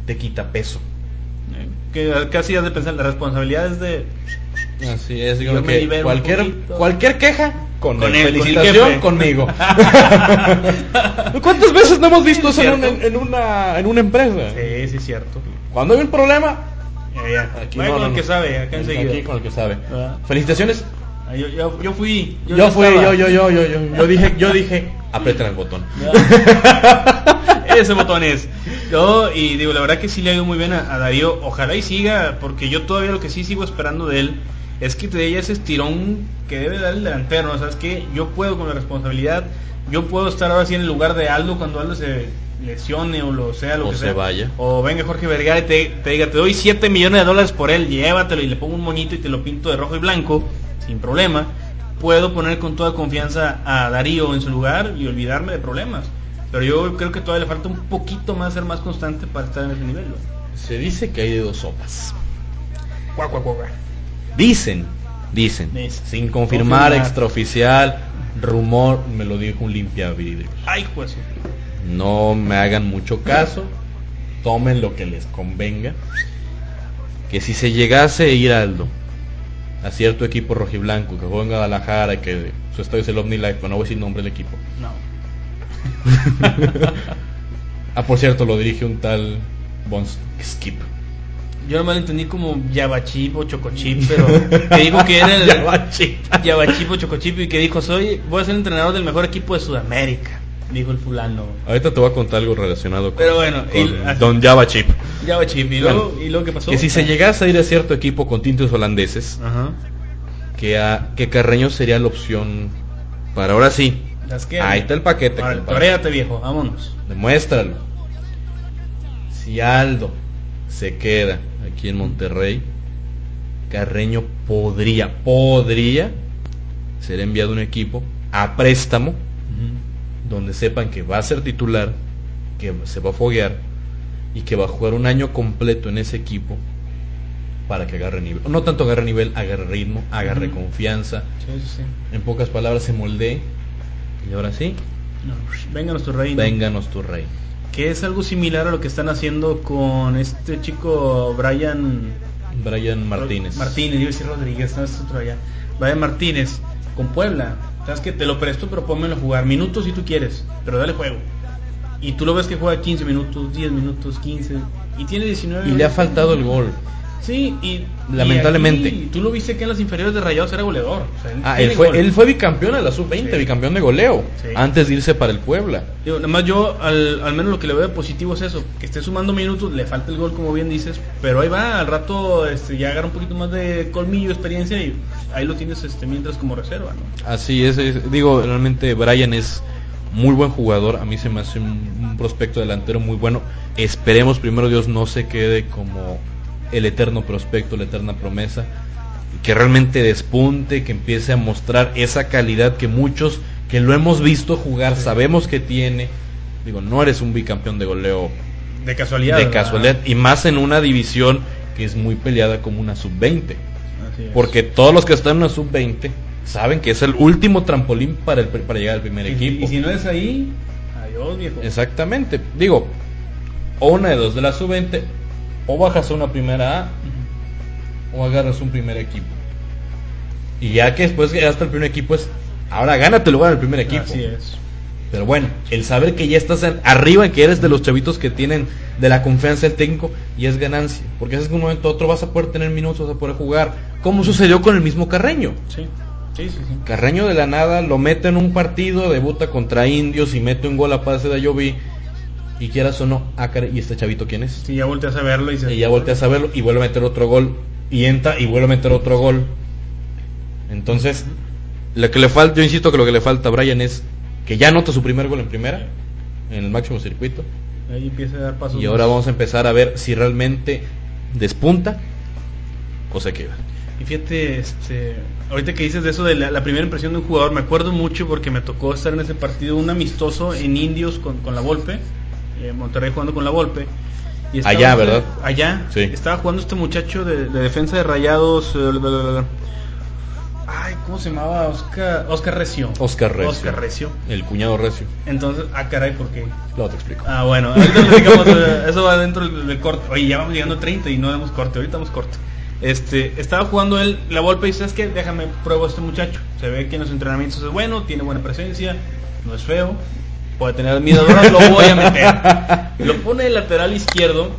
te quita peso. Eh, Que casi has de pensar, la responsabilidad es de... Así es, Yo me un cualquier, cualquier queja con, Con él. con felicitación conmigo. ¿Cuántas veces no hemos visto Sí, eso en una, cierto. en una en una empresa? Sí, sí, es cierto. Cuando hay un problema, Ya, ya. aquí no, con no, el que sabe, acá enseguida. Aquí con el que sabe. Felicitaciones. Ah, Yo, yo, yo fui. Yo, ya fui, yo, yo, yo, yo, yo, yo dije, yo dije, aprieten el botón. Ese botón es. Yo, y digo, la verdad que sí le ha ido muy bien a, a Darío. Ojalá y siga, porque yo todavía lo que sí sigo esperando de él es que te dé ese estirón que debe dar el delantero. ¿no? ¿Sabes qué? Yo puedo con la responsabilidad. Yo puedo estar ahora sí en el lugar de Aldo cuando Aldo se lesione o lo sea, lo O que se sea. vaya. O venga Jorge Vergara y te, te diga, te doy 7 millones de dólares por él, llévatelo y le pongo un moñito y te lo pinto de rojo y blanco, sin problema. Puedo poner con toda confianza a Darío en su lugar y olvidarme de problemas. Pero yo creo que todavía le falta un poquito más ser más constante para estar en ese nivel. ¿no? Se dice que hay de dos sopas. Cuá, cuá, cuá, cuá. Dicen, dicen, Dicen. sin confirmar, Confirmar. extraoficial, rumor, me lo dijo un limpia vidrios. Ay, juez. No me hagan mucho caso, tomen lo que les convenga. Que si se llegase a ir Aldo a cierto equipo rojiblanco que juega en Guadalajara, que su estadio es el OmniLife, pero no voy a decir el nombre del equipo. No. ah, por cierto, lo dirige un tal Bon Skip. Yo nomás lo entendí como Yabachip o Chocochip, pero que dijo que era el Yabachip o Chocochip y que dijo, soy, voy a ser entrenador del mejor equipo de Sudamérica, dijo el fulano. Ahorita te voy a contar algo relacionado con, Pero bueno, con y- Don Yabachip. Yabachip, y Bueno, luego, y luego qué pasó? Que si se llegase a ir a cierto equipo con tintes holandeses, Ajá. que, a, que Carreño sería la opción para ahora sí. Las que Ahí está el paquete. Toréate, viejo, vámonos. Demuéstralo. Si Aldo se queda aquí en Monterrey, Carreño podría, podría ser enviado a un equipo a préstamo donde sepan que va a ser titular, que se va a foguear y que va a jugar un año completo en ese equipo para que agarre nivel. No tanto agarre nivel, agarre ritmo, agarre confianza. Sí, sí, sí. En pocas palabras se moldee. Y ahora sí, No, Vénganos tu reino. vénganos tu rey. Que es algo similar a lo que están haciendo con este chico Brian Brian Martínez. Martínez, iba a decir Rodríguez, no es otro allá. Brian Martínez con Puebla. Sabes que te lo presto, pero pónmelo a jugar. Minutos si tú quieres, pero dale juego. Y tú lo ves que juega 15 minutos, 10 minutos, 15. Y tiene 19. Y le ha faltado el gol. Sí, y. Lamentablemente. y aquí, tú lo viste que en las inferiores de Rayados era goleador. O sea, Ah, él fue, gol. él fue bicampeón de la sub-20, Sí. bicampeón de goleo, Sí. antes de irse para el Puebla. Digo, nada más yo, al, al menos lo que le veo de positivo es eso, que esté sumando minutos, le falta el gol como bien dices, pero ahí va, al rato este, ya agarra un poquito más de colmillo, experiencia y ahí lo tienes este, mientras como reserva, ¿no? Así es, es- digo, realmente Brian es muy buen jugador, a mí se me hace un, un prospecto delantero muy bueno. Esperemos primero Dios no se quede como el eterno prospecto, la eterna promesa, que realmente despunte, que empiece a mostrar esa calidad que muchos que lo hemos visto jugar sabemos que tiene. Digo, no eres un bicampeón de goleo De casualidad. de ¿verdad? casualidad y más en una división que es muy peleada como una sub-20. Así es. Porque todos los que están en una sub-20 saben que es el último trampolín para, el, para llegar al primer Y- equipo. Y, si no es ahí, adiós viejo. Exactamente. Digo, o una de dos de la sub-20, o bajas a una primera A, o agarras un primer equipo. Y ya que después hasta el primer equipo es, ahora gánate el lugar en el primer equipo. Así es. Pero bueno, el saber que ya estás en- arriba que eres de los chavitos que tienen de la confianza del técnico y es ganancia. Porque es que de un momento otro vas a poder tener minutos, vas a poder jugar. Como sucedió con el mismo Carreño. Sí, sí, sí. sí. Carreño de la nada lo mete en un partido, debuta contra indios y mete un gol a pase de Ayoví. Y quieras o no, ah, caray, ¿y este chavito quién es? Sí, ya volteas a verlo y, dices, Y ya volteas a verlo y vuelve a meter otro gol. Y entra y vuelve a meter otro gol. Entonces, lo que le falta, yo insisto que lo que le falta a Brian es que ya anota su primer gol en primera, en el máximo circuito. Ahí empieza a dar pasos. Y ahora vamos a empezar a ver si realmente despunta o se queda. Y fíjate, este, ahorita que dices de eso de la, la primera impresión de un jugador, me acuerdo mucho porque me tocó estar en ese partido, un amistoso en Indios con, con la Volpe, eh, Monterrey jugando con la Volpe. Y estaba Allá, ¿verdad? Allá. Sí. Estaba jugando este muchacho de, de defensa de Rayados. eh. Ay, ¿cómo se llamaba? Oscar, Oscar Recio. Oscar Recio. Oscar Recio. El cuñado recio. Entonces, ah, caray, ¿por qué? Luego te explico. Ah, bueno, platicamos, eh, eso va dentro del, del corte. Oye, ya vamos llegando a 30 y no damos corte, ahorita damos corte. Este, estaba jugando él la golpe y ¿sabes qué? Déjame pruebo a este muchacho. Se ve que en los entrenamientos es bueno, tiene buena presencia, no es feo, puede tener admiradores, lo voy a meter. Lo pone de lateral izquierdo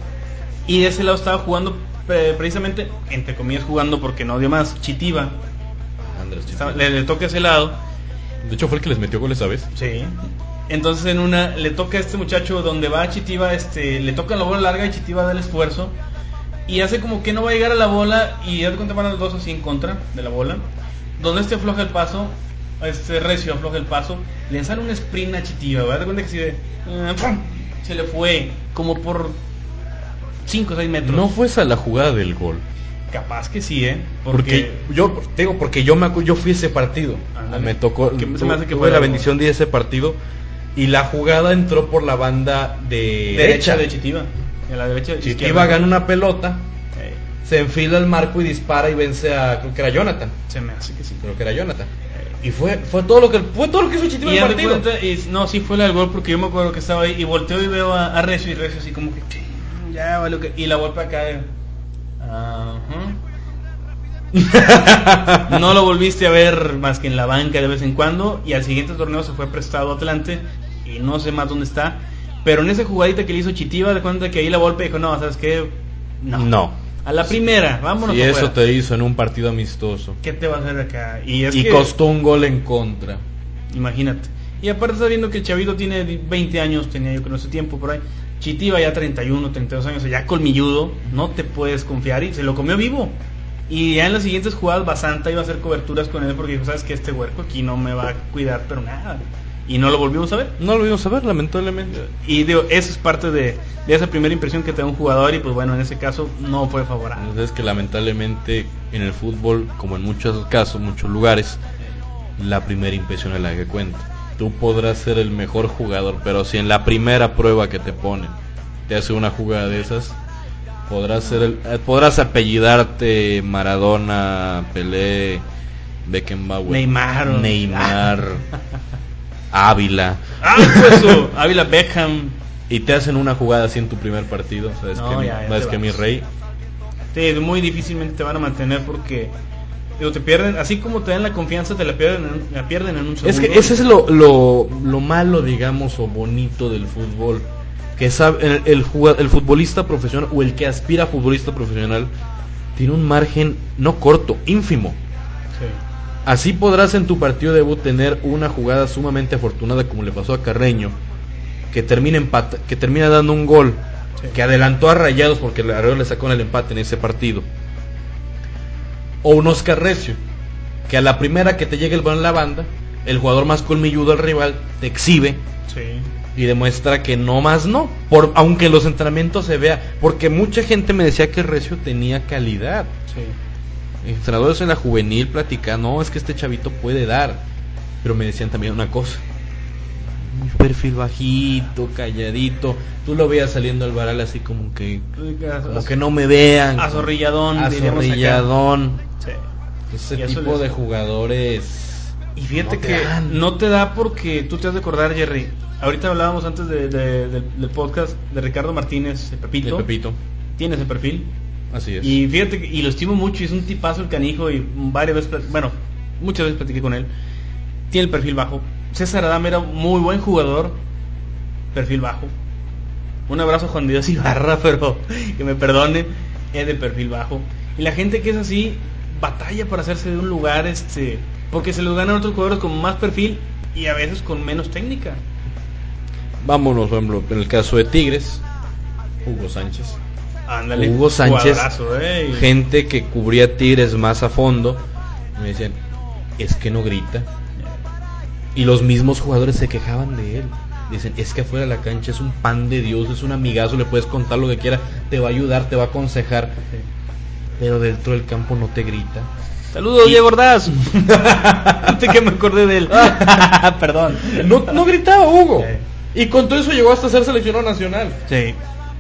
y de ese lado estaba jugando eh, precisamente, entre comillas jugando porque no dio más, Chitiba. Andrés Chiti. Estaba- le, le toca ese lado De hecho fue el que les metió goles, ¿sabes? Sí. Entonces en una le toca a este muchacho donde va Chitiba, este, le toca la bola larga y Chitiba da el esfuerzo y hace como que no va a llegar a la bola y ya cuenta van los dos así en contra de la bola. Donde este afloja el paso, este recio afloja el paso, le sale un sprint a Chitiba, ¿verdad? De cuenta que si de, eh, ¡pum! se le fue como por 5 o 6 metros. No fue esa la jugada del gol. Capaz que sí, ¿eh? Porque yo te digo porque yo me yo fui ese partido. Ándale. Me tocó Que se me hace que fue la bendición de ese partido y la jugada entró por la banda de derecha de Chitiba. A la derecha Chitiba izquierda. gana una pelota, se enfila al marco y dispara y vence a creo que era Jonathan. se me hace que sí. Creo que era Jonathan. Y fue fue todo lo que fue todo lo que hizo Chitiba Y en el partido. cuenta, y- no, sí fue la del gol porque yo me acuerdo que estaba ahí y volteo y veo a, a Recio y Recio así como que "Ching, ya vale que y la golpe acá de, ajá. no lo volviste a ver más que en la banca de vez en cuando y al siguiente torneo se fue prestado a Atlante y no sé más dónde está. Pero en esa jugadita que le hizo Chitiva, de cuenta que ahí la golpe dijo, no, ¿sabes qué? No. No. A la primera, vámonos. Y eso te hizo en un partido amistoso. ¿Qué te va a hacer acá? Y es y que, costó un gol en contra. imagínate. Y aparte está viendo que el Chavito tiene 20 años, tenía yo que no sé tiempo por ahí. Chitiva ya 31, 32 años, ya colmilludo, no te puedes confiar y se lo comió vivo. Y ya en las siguientes jugadas Basanta iba a hacer coberturas con él porque dijo, sabes que este huerco aquí no me va a cuidar, pero nada. Y no lo volvimos a ver. No lo vimos a ver, lamentablemente. Y digo, eso es parte de, de esa primera impresión que te da un jugador y pues bueno, en ese caso no fue favorable. Es que lamentablemente en el fútbol, como en muchos casos, muchos lugares, la primera impresión es la que cuenta. Tú podrás ser el mejor jugador, pero si en la primera prueba que te ponen te hace una jugada de esas, podrás ser el- eh, podrás apellidarte Maradona, Pelé, Beckenbauer, Neymar, Neymar, Ávila, ¡Ah, pues! Ávila Beckham. y te hacen una jugada así en tu primer partido, sabes No, que, mi- ya, ya sabes que mi rey Sí, muy difícilmente te van a mantener porque te pierden, así como te dan la confianza, te la pierden en, la pierden en un segundo. Es que ese es lo, lo, lo malo, digamos, o bonito del fútbol. Que sabe, el, el, el futbolista profesional o el que aspira a futbolista profesional tiene un margen no corto, ínfimo. Sí. Así podrás en tu partido debut tener una jugada sumamente afortunada como le pasó a Carreño, que termina empata- que termina dando un gol, Sí. que adelantó a Rayados porque el Rayados le sacó en el empate en ese partido. O un Oscar Recio, que a la primera que te llegue el balón en la banda, el jugador más colmilludo al rival te exhibe Sí. y demuestra que no más no, por aunque en los entrenamientos se vea, porque mucha gente me decía que Recio tenía calidad Sí. Entrenadores en la juvenil platican, no, es que este chavito puede dar. Pero me decían también una cosa. Un perfil bajito, calladito. Tú lo veías saliendo al varal así como que como que no me vean. Azorrilladón. Azorrilladón. Sí. Ese tipo de jugadores. Y fíjate No que dan. no te da porque tú te has de acordar, Jerry. Ahorita hablábamos antes de- de- del, del podcast de Ricardo Martínez, el Pepito. El Pepito. Tiene ese perfil. Así es. Y fíjate, y lo estimo mucho, y es un tipazo el canijo y varias veces, bueno, muchas veces platiqué con él. Tiene el perfil bajo. César Adame era muy buen jugador, perfil bajo. Un abrazo a Juan Dios Ibarra, pero que me perdone, es de perfil bajo. Y la gente que es así, batalla para hacerse de un lugar, este, porque se los ganan otros jugadores con más perfil y a veces con menos técnica. Vámonos, por ejemplo, en el caso de Tigres, Hugo Sánchez. Ándale. Hugo Sánchez, eh, gente que cubría Tigres más a fondo, me decían, es que no grita. Y los mismos jugadores se quejaban de él. Dicen, es que afuera de la cancha es un pan de Dios, es un amigazo, le puedes contar lo que quiera, te va a ayudar, te va a aconsejar. Sí. Pero dentro del campo no te grita. Saludos, Diego Ordaz. Antes que me acordé de él. Perdón. No, no gritaba Hugo. Sí. Y con todo eso llegó hasta ser seleccionado nacional. Sí.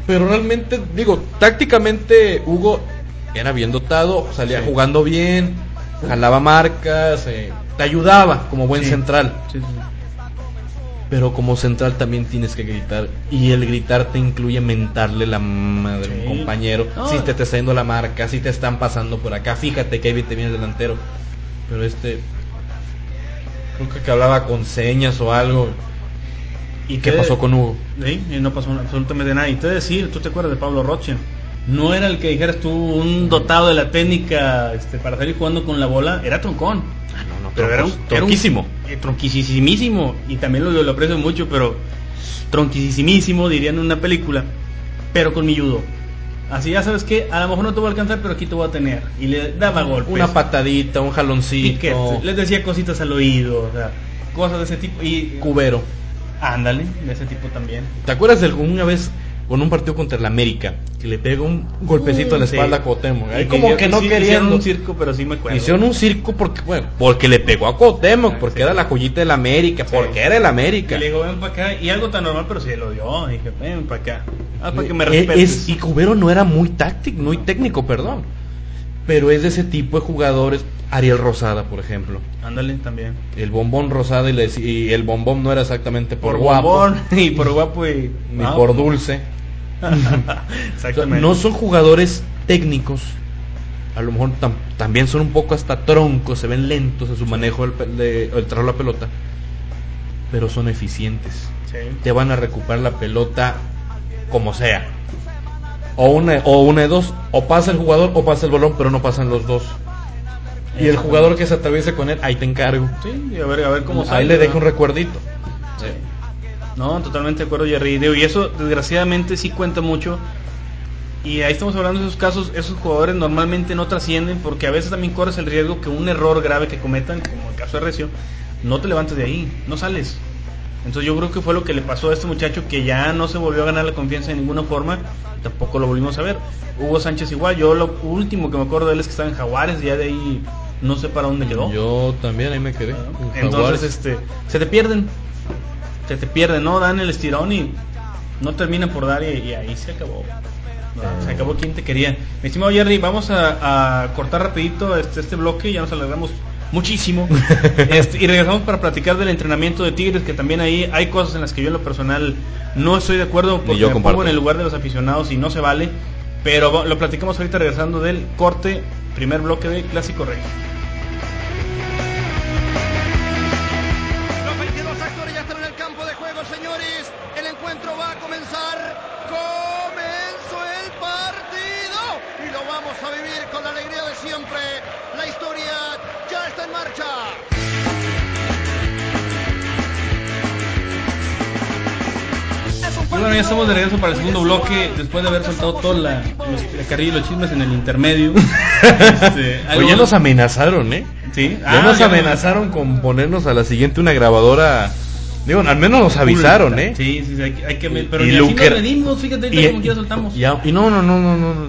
Pero realmente, digo, tácticamente Hugo era bien dotado, salía Sí. jugando bien, jalaba marcas, eh, te ayudaba como buen Sí. central. Sí. Pero como central también tienes que gritar. Y el gritar te incluye mentarle la madre a un compañero. No. Si te, te está yendo la marca, si te están pasando por acá. Fíjate que ahí te viene el delantero. Pero este. Creo que hablaba con señas o algo. ¿Y qué pasó con Hugo? Sí, y no pasó absolutamente nada. Y te decir, tú te acuerdas de Pablo Roche. No era el que dijeras tú un dotado de la técnica este, para salir jugando con la bola, era troncón. Ah, no, no, Pero era un, troncos- era un- tronquísimo. eh. Y también lo, lo aprecio mucho, pero tronquisísimísimo, dirían en una película. Pero con mi judo. Así ya sabes que a lo mejor no te voy a alcanzar, pero aquí te voy a tener. Y le daba golpes. Una patadita, un jaloncito. piquetes, les decía cositas al oído, o sea, cosas de ese tipo. Y Cubero. Ándale, de ese tipo también. ¿Te acuerdas de una vez con un partido contra el América que le pegó un golpecito en la Sí. espalda a Cuauhtémoc? Ahí Y como que no sí. Hicieron un circo, pero sí me acuerdo. Hicieron un circo porque, bueno, porque le pegó a Cuauhtémoc, porque Sí. era la joyita del América, porque era el Y América. le digo, ven para acá. Y algo tan normal, pero sí lo dio. Y dije, ven para acá. Ah, para que me respetes. es- y Cubero no era muy táctico, muy técnico, perdón. Pero es de ese tipo de jugadores. Ariel Rosada, por ejemplo. Ándale, también. El bombón Rosada y, le y el bombón no era exactamente por, Por guapo, bombón y por guapo y... ni Ah, por dulce. O sea, Exactamente. no son jugadores técnicos, a lo mejor tam- también son un poco hasta troncos, se ven lentos en su manejo del, de, el traer la pelota, pero son eficientes. Te van a recuperar la pelota como sea. O una, o una de dos, o pasa el jugador o pasa el balón, pero no pasan los dos. Y el jugador que se atraviese con él, ahí te encargo. Sí, a ver, a ver cómo Ahí sale, le dejo un recuerdito. No, totalmente de acuerdo, Jerry. Y eso desgraciadamente sí cuenta mucho. Y ahí estamos hablando de esos casos, esos jugadores normalmente no trascienden porque a veces también corres el riesgo que un error grave que cometan, como el caso de Recio, no te levantes de ahí, no sales. Entonces yo creo que fue lo que le pasó a este muchacho que ya no se volvió a ganar la confianza de ninguna forma, tampoco lo volvimos a ver. Hugo Sánchez igual, yo lo último que me acuerdo de él es que estaba en Jaguares, ya de ahí no sé para dónde quedó. Yo también ahí me quedé. en Entonces, este, se te pierden. Se te pierden, ¿no? Dan el estirón y no terminan por dar y, y ahí se acabó. Se acabó quien te quería. Mi estimado Jerry, vamos a, a cortar rapidito este, este bloque, ya nos alargamos muchísimo. Este, y regresamos para platicar del entrenamiento de Tigres, que también ahí hay cosas en las que yo en lo personal no estoy de acuerdo porque yo me pongo en el lugar de los aficionados y no se vale. Pero lo platicamos ahorita regresando del corte, primer bloque de Clásico Rey. Bueno, ya estamos de regreso para el segundo bloque, después de haber soltado toda la, los, la carrilla y los chismes en el intermedio. Este, algo- Oye, ya nos amenazaron, ¿eh? Sí, Ya Ah, nos ya amenazaron con ponernos a la siguiente una grabadora. Digo, al menos nos avisaron, ¿eh? Sí, sí, sí, hay, que- hay que... Pero Y ni así Luker- nos medimos, fíjate, ahorita como quiera soltamos. y y no, no, no, no, no. no.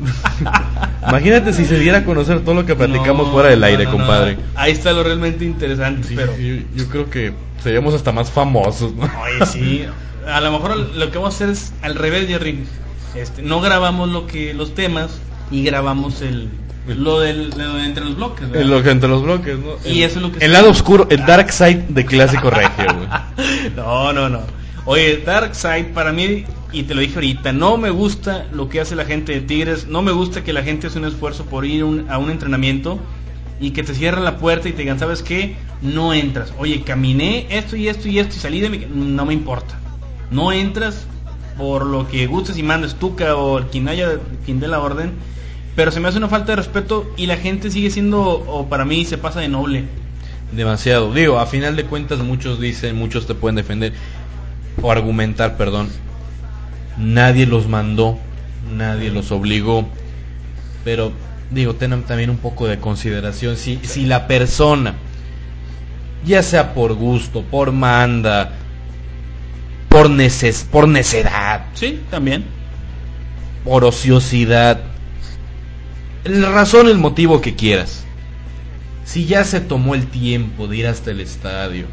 Imagínate si se diera a conocer todo lo que platicamos No, fuera del no, aire, no, no. compadre. Ahí está lo realmente interesante, Sí, pero... yo, yo creo que seríamos hasta más famosos, ¿no? Oye, sí. A lo mejor lo que vamos a hacer es al revés, Jerry. Este, no grabamos lo que los temas y grabamos el lo del lo de entre los bloques. ¿verdad? Lo que entre los bloques, ¿no? Y El- eso es lo que El lado oscuro, el dark side de Clásico Regio, no, no, no. Oye, Darkseid para mí, y te lo dije ahorita, no me gusta lo que hace la gente de Tigres, no me gusta que la gente hace un esfuerzo por ir un- a un entrenamiento y que te cierran la puerta y te digan, ¿sabes qué? No entras. Oye, caminé esto y esto y esto y salí de mi... No me importa. No entras por lo que gustes y mandes Tuca o quien haya, quien dé la orden, pero se me hace una falta de respeto y la gente sigue siendo, o para mí se pasa de noble. Demasiado. Digo, a final de cuentas muchos dicen, muchos te pueden defender o argumentar, perdón. Nadie los mandó, nadie los obligó. Pero digo, ten también un poco de consideración. Si, si la persona, ya sea por gusto, por manda, por, neces por necedad, Sí, también. por ociosidad, la razón, el motivo que quieras. Si ya se tomó el tiempo de ir hasta el estadio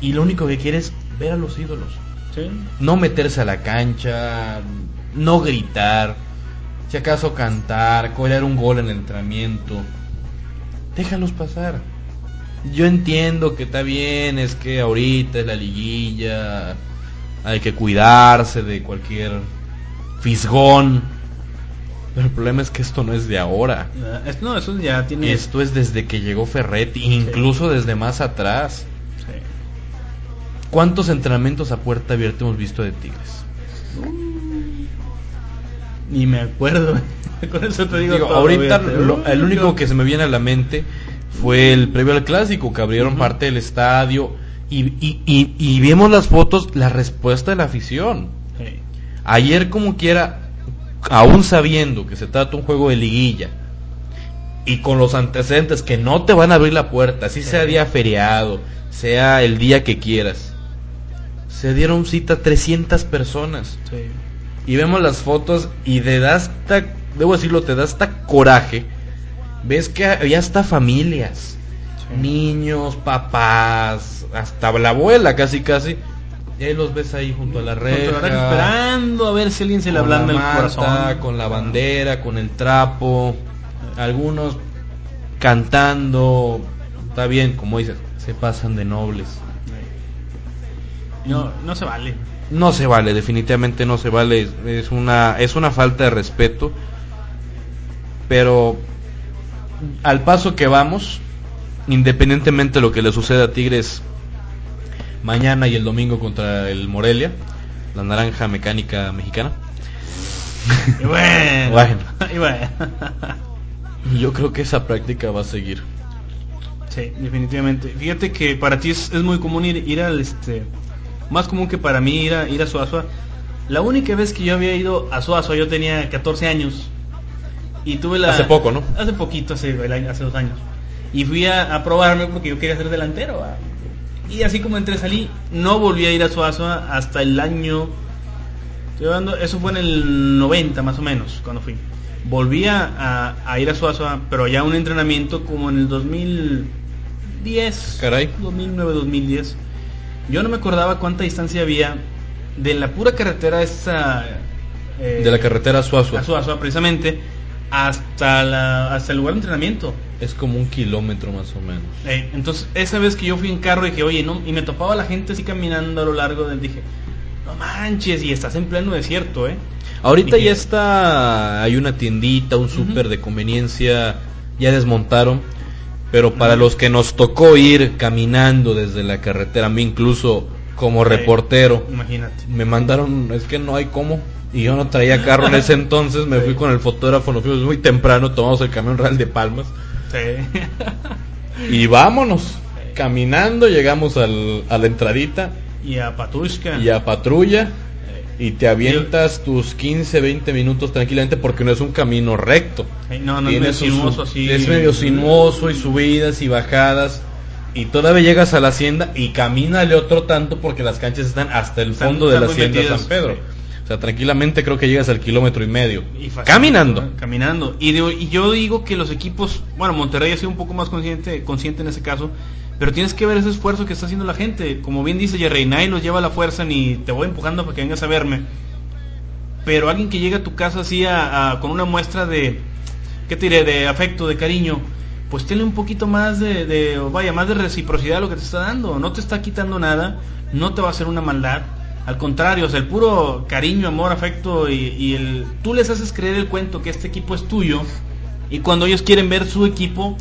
y lo único que quieres es ver a los ídolos, Sí. no meterse a la cancha, no gritar, si acaso cantar, corear un gol en el entrenamiento, déjalos pasar. Yo entiendo que está bien, es que ahorita es la liguilla, hay que cuidarse de cualquier fisgón. Pero el problema es que esto no es de ahora. Ah, No, eso ya tiene... Esto es desde que llegó Ferretti, incluso desde más atrás. Sí. ¿Cuántos entrenamientos a puerta abierta hemos visto de Tigres? Ni me acuerdo. Con eso te digo, Digo, todo, ahorita lo- el único que se me viene a la mente fue el previo al clásico, que abrieron parte del estadio y, y, y, y vimos las fotos, la respuesta de la afición. Sí. Ayer como quiera, aún sabiendo que se trata de un juego de liguilla y con los antecedentes que no te van a abrir la puerta, así sea día feriado, sea el día que quieras, se dieron cita 300 personas Sí. y vemos las fotos y te da hasta, debo decirlo, te da hasta coraje. Ves que había hasta familias, niños, papás, hasta la abuela casi casi. Y ahí los ves ahí junto a la reja, esperando a ver si alguien se le ablanda el corazón. con la bandera, con el trapo, algunos cantando, está bien, como dices, se pasan de nobles. No, no se vale. No se vale, definitivamente no se vale, es una es una falta de respeto. Pero al paso que vamos, independientemente de lo que le suceda a Tigres mañana y el domingo contra el Morelia, la naranja mecánica mexicana. Y bueno. Bueno. Y bueno. Yo creo que esa práctica va a seguir. Sí, definitivamente. Fíjate que para ti es, es muy común ir, ir al este más común que para mí ir a ir a Suazua. La única vez que yo había ido a Suazua yo tenía 14 años y tuve la Hace poco, ¿no? Hace poquito, hace, el año- hace dos años. Y fui a, a probarme porque yo quería ser delantero. ¿va? Y así como entré salí, no volví a ir a Suazua hasta el año Estoy hablando- eso fue en el 90 más o menos, cuando fui. Volví a ir a Suazua, pero ya un entrenamiento como en el 2010. Caray. 2009, 2010. Yo no me acordaba cuánta distancia había de la pura carretera esa... eh, De la carretera a Suazua. a Suazua, precisamente, hasta, la, hasta el lugar de entrenamiento. Es como un kilómetro más o menos. Eh, entonces, esa vez que yo fui en carro dije, oye, no, y me topaba la gente así caminando a lo largo del, dije, no manches, y estás en pleno desierto, ¿eh? Ahorita Dije, ya está, hay una tiendita, un súper de conveniencia, ya desmontaron, pero para los que nos tocó ir caminando desde la carretera, a mí incluso como reportero, Imagínate. me mandaron, es que no hay cómo, y yo no traía carro en ese entonces, me Sí. fui con el fotógrafo, nos fuimos muy temprano, tomamos el camión real de Palmas, Sí. y vámonos, caminando, llegamos al, a la entradita, y a Patushka. y a patrulla y te avientas tus 15, 20 minutos tranquilamente porque no es un camino recto. No, no es medio sus- sinuoso así. Es medio sinuoso y subidas y bajadas. Y todavía llegas a la hacienda y camínale otro tanto porque las canchas están hasta el Están- fondo de la hacienda metidas, San Pedro. sí. O sea, tranquilamente creo que llegas al kilómetro y medio. Y fácil, caminando. Caminando. Y, y yo digo que los equipos, bueno, Monterrey ha sido un poco más consciente, consciente en ese caso, pero tienes que ver ese esfuerzo que está haciendo la gente. Como bien dice Jerry, nadie los lleva a la fuerza ni te voy empujando para que vengas a verme. Pero alguien que llega a tu casa así a- a- con una muestra de, ¿qué te diré? De afecto, de cariño, pues tenle un poquito más de, de, vaya, más de reciprocidad a lo que te está dando. No te está quitando nada, no te va a hacer una maldad. Al contrario, o sea, el puro cariño, amor, afecto y, y el, tú les haces creer el cuento que este equipo es tuyo y cuando ellos quieren ver su equipo,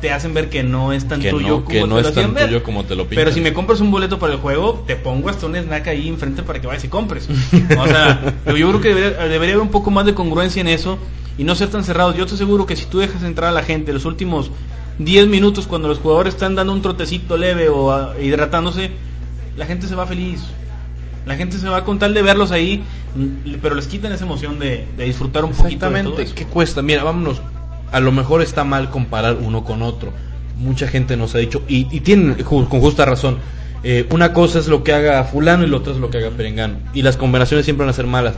te hacen ver que no es tan Que tuyo no, como que te no es tan ver. tuyo como te lo pintan. Pero si me compras un boleto para el juego, te pongo hasta un snack ahí enfrente para que vayas y compres. O sea, yo yo creo que debería, debería haber un poco más de congruencia en eso y no ser tan cerrados. Yo estoy seguro que si tú dejas entrar a la gente los últimos 10 minutos cuando los jugadores están dando un trotecito leve o ah, hidratándose, la gente se va feliz. La gente se va con tal de verlos ahí, pero les quitan esa emoción de, de disfrutar un poquito de todo Exactamente. ¿qué cuesta? Mira, vámonos. A lo mejor está mal comparar uno con otro. Mucha gente nos ha dicho, y, y tienen ju- con justa razón, eh, una cosa es lo que haga fulano y la otra es lo que haga perengano. Y las combinaciones siempre van a ser malas,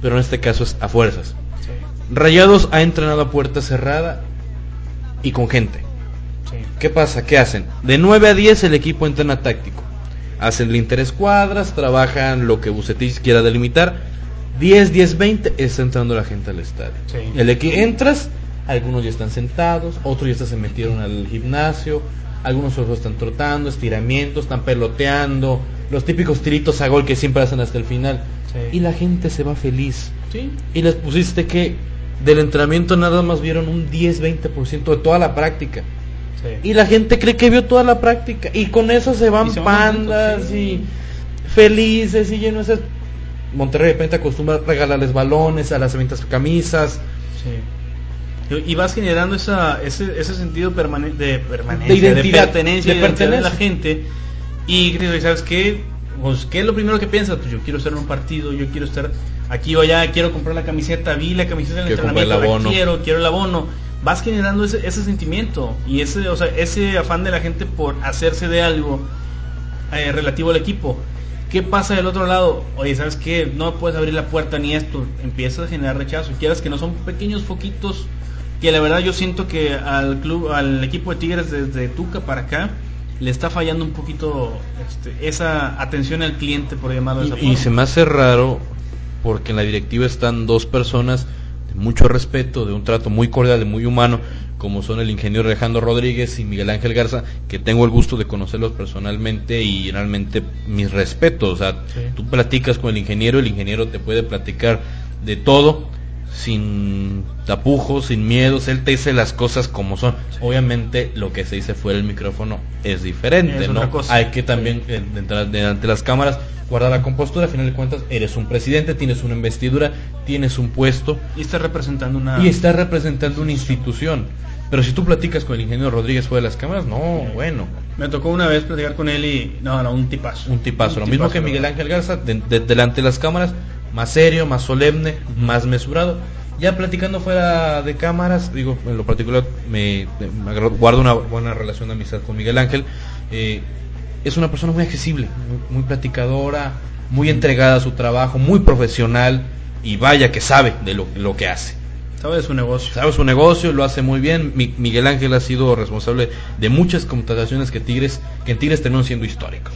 pero en este caso es a fuerzas. Sí, Rayados ha entrenado a puerta cerrada y con gente. sí. ¿Qué pasa? ¿Qué hacen? De 9 a 10 el equipo entrena táctico. Hacen el interescuadras, trabajan lo que Bucetich quiera delimitar. 10, 10, 20 está entrando la gente al estadio. Sí. El equi- entras, algunos ya están sentados, otros ya se metieron al gimnasio, algunos otros están trotando, estiramientos, están peloteando, los típicos tiritos a gol que siempre hacen hasta el final. Sí. Y la gente se va feliz. Sí. Y les pusiste que del entrenamiento nada más vieron un 10-20% de toda la práctica. Sí. Y la gente cree que vio toda la práctica. Y con eso se van Y se van pandas y felices y llenos de... Monterrey de repente acostumbra a regalarles balones a las ventas camisas. Sí. Y vas generando esa, ese, ese sentido permane- de permanencia, De identidad, pertenencia, de de identidad de la pertenencia. gente. Y ¿sabes qué? Pues, ¿qué es lo primero que piensas? Pues yo quiero estar en un partido, yo quiero estar aquí o allá, quiero comprar la camiseta, vi la camiseta Quiero comprar el entrenamiento, la quiero, quiero el abono. Vas generando ese, ese sentimiento y ese, o sea, ese afán de la gente por hacerse de algo eh, relativo al equipo. ¿Qué pasa del otro lado? Oye, ¿sabes qué? No puedes abrir la puerta ni esto. Empiezas a generar rechazo. Quieras que no son pequeños foquitos que la verdad yo siento que al club, al equipo de Tigres desde Tuca para acá le está fallando un poquito este, esa atención al cliente, por llamarlo de esa Y, forma. y se me hace raro porque en la directiva están dos personas mucho respeto, de un trato muy cordial, de muy humano, como son el ingeniero Alejandro Rodríguez y Miguel Ángel Garza, que tengo el gusto de conocerlos personalmente y realmente mis respetos. O sea, Sí. tú platicas con el ingeniero, el ingeniero te puede platicar de todo, sin tapujos, sin miedos, él te dice las cosas como son. Obviamente lo que se dice fuera del micrófono es diferente, Es ¿no? Hay que también eh, de- delante de las cámaras guardar la compostura, al final de cuentas eres un presidente, tienes una investidura, tienes un puesto Y está representando una... y estás representando una institución. Pero si tú platicas con el ingeniero Rodríguez fuera de las cámaras, no, bueno, Me tocó una vez platicar con él y... No, no, un tipazo. un tipazo. Lo mismo que Miguel. Ángel Garza, de- de- delante de las cámaras, más serio, más solemne, más mesurado. Ya platicando fuera de cámaras, digo, en lo particular me, guardo una buena relación de amistad con Miguel Ángel. eh, es una persona muy accesible, muy, muy platicadora, muy entregada a su trabajo, muy profesional y vaya que sabe de lo, lo que hace. Sabe de su negocio. Sabe su negocio, lo hace muy bien. Mi- Miguel Ángel ha sido responsable de muchas contrataciones que Tigres, que en Tigres terminaron siendo históricos.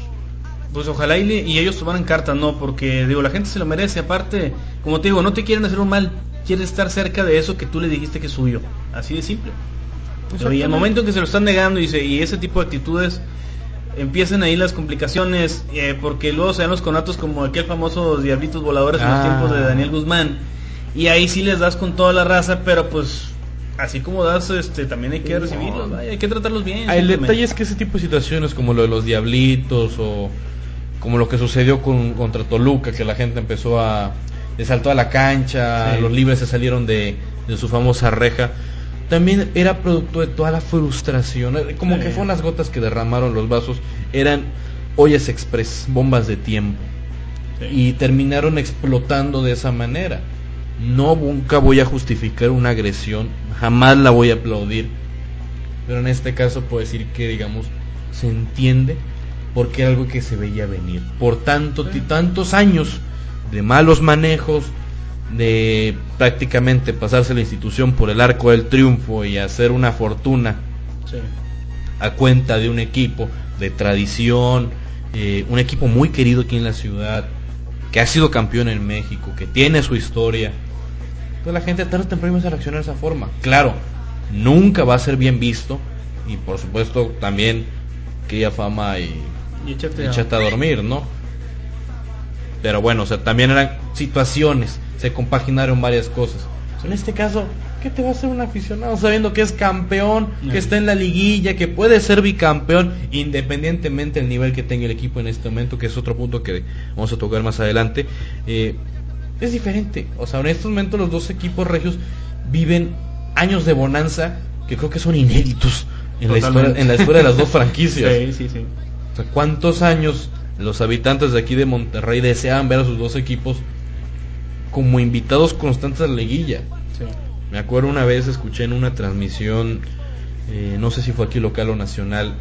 Pues ojalá y, le- y ellos tomaran cartas, ¿no? Porque, digo, la gente se lo merece. Aparte, como te digo, no te quieren hacer un mal. Quieren estar cerca de eso que tú le dijiste que es suyo. Así de simple. Y al momento en que se lo están negando y, se- y ese tipo de actitudes empiezan ahí las complicaciones, eh, porque luego se dan los conatos como aquel famoso Diablitos Voladores en los Ah. tiempos de Daniel Guzmán. Y ahí sí les das con toda la raza, pero pues así como das, este, también hay que recibirlos, hay que tratarlos bien. El detalle es que ese tipo de situaciones como lo de los diablitos o como lo que sucedió con, contra Toluca, que la gente empezó a... le saltó a la cancha, Sí. los libres se salieron de, de su famosa reja, también era producto de toda la frustración, eh, como Sí. que fueron las gotas que derramaron los vasos, eran ollas express, bombas de tiempo. Sí. y terminaron explotando de esa manera. No nunca voy a justificar una agresión, jamás la voy a aplaudir, pero en este caso puedo decir que digamos se entiende porque era algo que se veía venir. Por tanto ti- tantos años de malos manejos, de prácticamente pasarse la institución por el arco del triunfo y hacer una fortuna Sí. a cuenta de un equipo de tradición, eh, un equipo muy querido aquí en la ciudad, que ha sido campeón en México, que tiene su historia. Pues la gente tarde o temprano va a reaccionar de esa forma. Claro, nunca va a ser bien visto y por supuesto también que haya fama y, Y échate y a- échate a dormir, ¿no? Pero bueno, o sea, también eran situaciones, se compaginaron varias cosas. En este caso, ¿qué te va a hacer un aficionado sabiendo que es campeón, que Sí. está en la liguilla, que puede ser bicampeón, independientemente del nivel que tenga el equipo en este momento, que es otro punto que vamos a tocar más adelante? Eh, es diferente. O sea, en estos momentos los dos equipos regios viven años de bonanza que creo que son inéditos en la, historia, en la historia de las dos franquicias. Sí, sí, sí. O sea, ¿cuántos años los habitantes de aquí de Monterrey deseaban ver a sus dos equipos como invitados constantes a la liguilla? sí. Me acuerdo una vez escuché en una transmisión, eh, no sé si fue aquí local o nacional,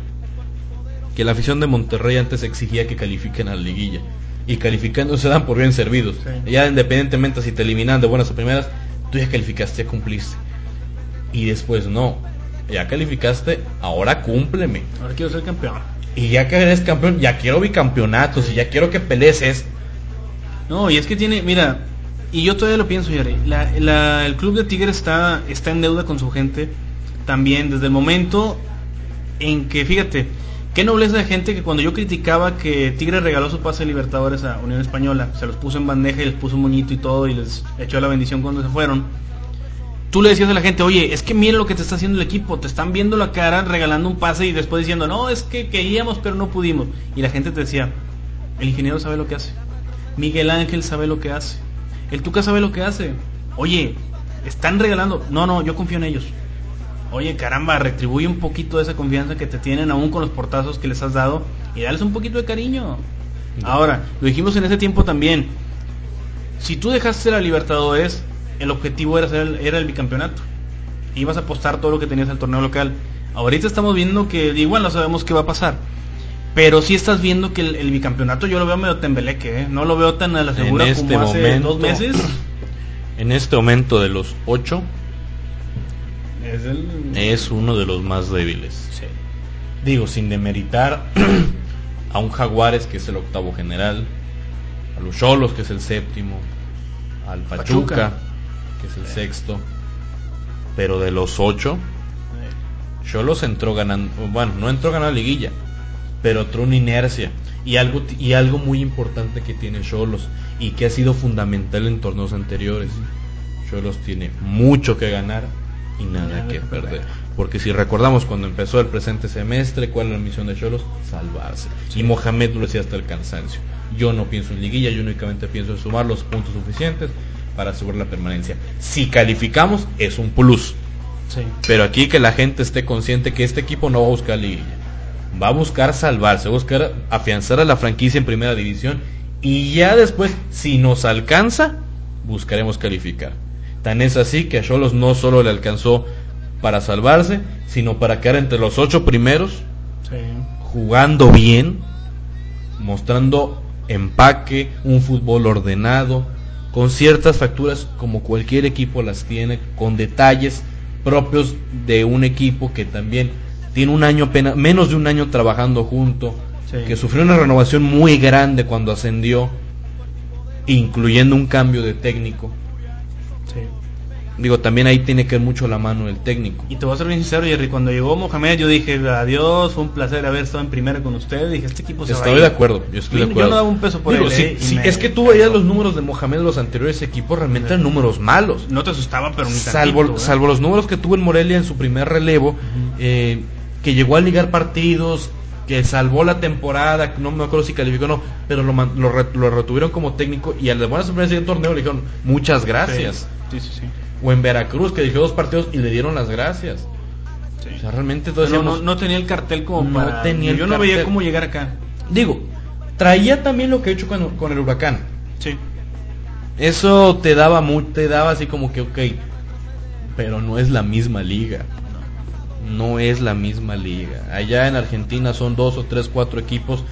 que la afición de Monterrey antes exigía que califiquen a la liguilla. Y calificando se dan por bien servidos. Sí. Ya independientemente si te eliminan de buenas o primeras, tú ya calificaste, ya cumpliste. Y después no, ya calificaste, ahora cúmpleme. Ahora quiero ser campeón. Y ya que eres campeón, ya quiero bicampeonatos y ya quiero que pelees. No, y es que tiene, mira, y yo todavía lo pienso, Yare, el club de Tigres está, está en deuda con su gente también desde el momento en que, fíjate, qué nobleza de gente que cuando yo criticaba que Tigres regaló su pase de Libertadores a Unión Española, se los puso en bandeja y les puso un moñito y todo y les echó la bendición cuando se fueron. Tú le decías a la gente, oye, es que mira lo que te está haciendo el equipo, te están viendo la cara regalando un pase y después diciendo, no, es que queríamos pero no pudimos. Y la gente te decía, el ingeniero sabe lo que hace. Miguel Ángel sabe lo que hace. El Tuca sabe lo que hace. Oye, están regalando. No, no, yo confío en ellos. Oye, caramba, retribuye un poquito de esa confianza que te tienen aún con los portazos que les has dado y dales un poquito de cariño. Ahora, lo dijimos en ese tiempo también. Si tú dejaste la Libertadores, el objetivo era, ser el, era el bicampeonato. Ibas a apostar todo lo que tenías al torneo local. Ahorita estamos viendo que igual no sabemos qué va a pasar. Pero sí estás viendo que el, el bicampeonato yo lo veo medio tembeleque, ¿eh? no lo veo tan a la segura este como hace momento- dos meses. En este momento de los ocho, Es el... es uno de los más débiles. Sí. Digo, sin demeritar a un Jaguares que es el octavo general, a los Cholos que es el séptimo, al Pachuca, Pachuca. Que es el sexto, pero de los ocho, Cholos entró ganando, bueno, no entró ganando la liguilla, pero entró una inercia y algo y algo muy importante que tiene Cholos y que ha sido fundamental en torneos anteriores Cholos tiene mucho que ganar y nada, que perder. Porque si recordamos cuando empezó el presente semestre, ¿cuál era la misión de Cholos? Salvarse. Y Mohamed lo decía hasta el cansancio. Yo no pienso en liguilla, yo únicamente pienso en sumar los puntos suficientes para asegurar la permanencia. Si calificamos, es un plus. Pero aquí que la gente esté consciente que este equipo no va a buscar liguilla. Va a buscar salvarse, va a buscar afianzar a la franquicia en primera división. Y ya después, si nos alcanza, buscaremos calificar. Tan es así que a Cholos no solo le alcanzó para salvarse, sino para quedar entre los ocho primeros, jugando bien, mostrando empaque, un fútbol ordenado, con ciertas facturas como cualquier equipo las tiene, con detalles propios de un equipo que también tiene un año apenas, menos de un año trabajando junto, que sufrió una renovación muy grande cuando ascendió, incluyendo un cambio de técnico. Digo, también ahí tiene que ver mucho la mano del técnico. Y te voy a ser bien sincero, Jerry, cuando llegó Mohamed yo dije, adiós, fue un placer haber estado en primera con usted. Dije, este equipo se estoy va de acuerdo, yo estoy de acuerdo. Yo no daba un peso por él. ¿eh? es que tú veías los números de Mohamed los anteriores equipos, realmente eran números malos. No te asustaba, pero ni salvo, tantito, ¿eh? salvo los números que tuvo en Morelia en su primer relevo, eh, que llegó a ligar partidos, que salvó la temporada, no me acuerdo si calificó o no, pero lo, lo, retuvieron como técnico y al de buena sorpresa del torneo le dijeron muchas gracias. Sí, sí, sí. O en Veracruz, que dirigió dos partidos y le dieron las gracias. O sea, realmente no, no, tenía el cartel como para... Tenía Yo no veía cómo llegar acá. Digo, traía también lo que he hecho con, con el huracán. Sí. Eso te daba, muy, te daba así como que, ok, pero no es la misma liga. No es la misma liga. Allá en Argentina son dos o tres, cuatro equipos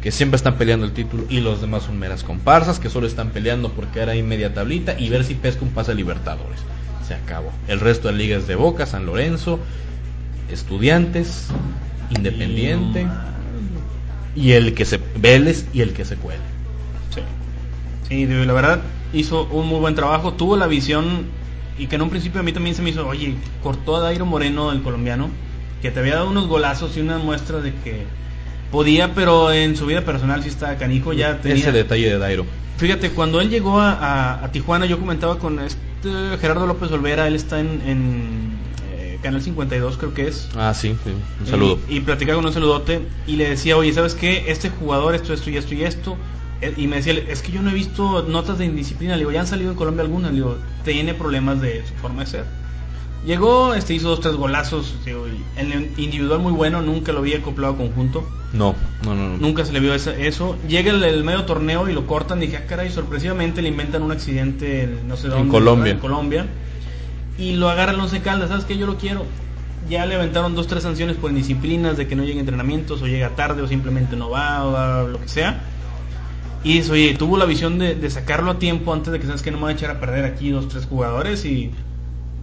que siempre están peleando el título y los demás son meras comparsas que solo están peleando porque era ahí media tablita y ver si pesca un pase a Libertadores. Se acabó. El resto de ligas de Boca, San Lorenzo, Estudiantes, Independiente y el que se Vélez y el que se cuele. Sí. Sí, la verdad hizo un muy buen trabajo, tuvo la visión y que en un principio a mí también se me hizo, oye, cortó a Dairo Moreno, el colombiano, que te había dado unos golazos y una muestra de que podía, pero en su vida personal sí está canijo. Ya tenía... Ese detalle de Dairo. Fíjate, cuando él llegó a, Tijuana, yo comentaba con este Gerardo López Olvera, él está en, eh, Canal 52, creo que es. Ah, sí, un saludo. Y, platicaba con un saludote y le decía, oye, ¿sabes qué? Este jugador, esto, esto y esto y esto. Eh, y me decía, es que yo no he visto notas de indisciplina. Le digo, ya han salido en Colombia algunas. Le digo, tiene problemas de su forma de ser. Llegó, este hizo dos, tres golazos. En el individual muy bueno, nunca lo había acoplado conjunto. No, no, no, Nunca se le vio eso. Llega el, medio torneo y lo cortan. Dije, ah, caray, sorpresivamente le inventan un accidente, no sé dónde. En Colombia. En Colombia. Y lo agarran los Caldas, ¿sabes qué? Yo lo quiero. Ya le aventaron dos, tres sanciones por indisciplinas de que no llega a entrenamientos o llega tarde o simplemente no va o lo que sea. Y eso, oye, tuvo la visión de, de, sacarlo a tiempo antes de que sabes que no me va a echar a perder aquí dos, tres jugadores y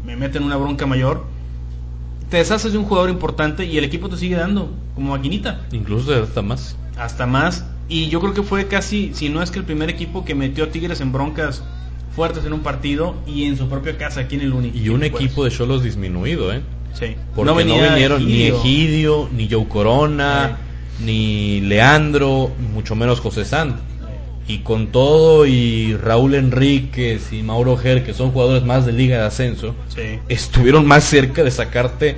me meten una bronca mayor, te deshaces de un jugador importante y el equipo te sigue dando como maquinita. Incluso hasta más. Hasta más. Y yo creo que fue casi, si no es que el primer equipo que metió a Tigres en broncas fuertes en un partido y en su propia casa, aquí en el único. Y un equipo de Cholos disminuido, ¿eh? Sí. Porque no, vinieron ni Egidio, ni Joe Corona, ni Leandro, mucho menos José Sanz y con todo y Raúl Enríquez y Mauro Ger, que son jugadores más de liga de ascenso, estuvieron más cerca de sacarte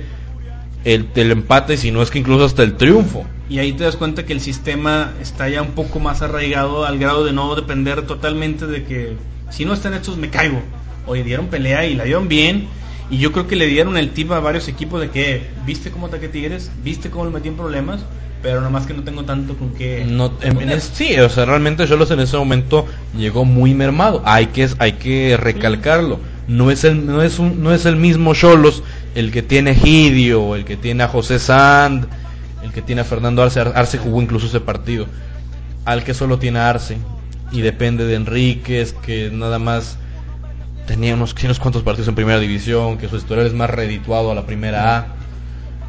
el, el, empate, si no es que incluso hasta el triunfo. Y ahí te das cuenta que el sistema está ya un poco más arraigado al grado de no depender totalmente de que si no están hechos me caigo. Hoy dieron pelea y la dieron bien. Y yo creo que le dieron el tip a varios equipos de que, ¿viste cómo ataque Tigres? ¿Viste cómo le metí en problemas? pero nada más que no tengo tanto con qué. No, en, sí, o sea, realmente Cholos en ese momento llegó muy mermado. Hay que, hay que recalcarlo. No es el, no es un, no es el mismo Cholos el que tiene Gidio, el que tiene a José Sand, el que tiene a Fernando Arce. Arce jugó incluso ese partido. Al que solo tiene Arce y depende de Enríquez, que nada más tenía unos, unos cuantos partidos en primera división, que su historial es más redituado a la primera A.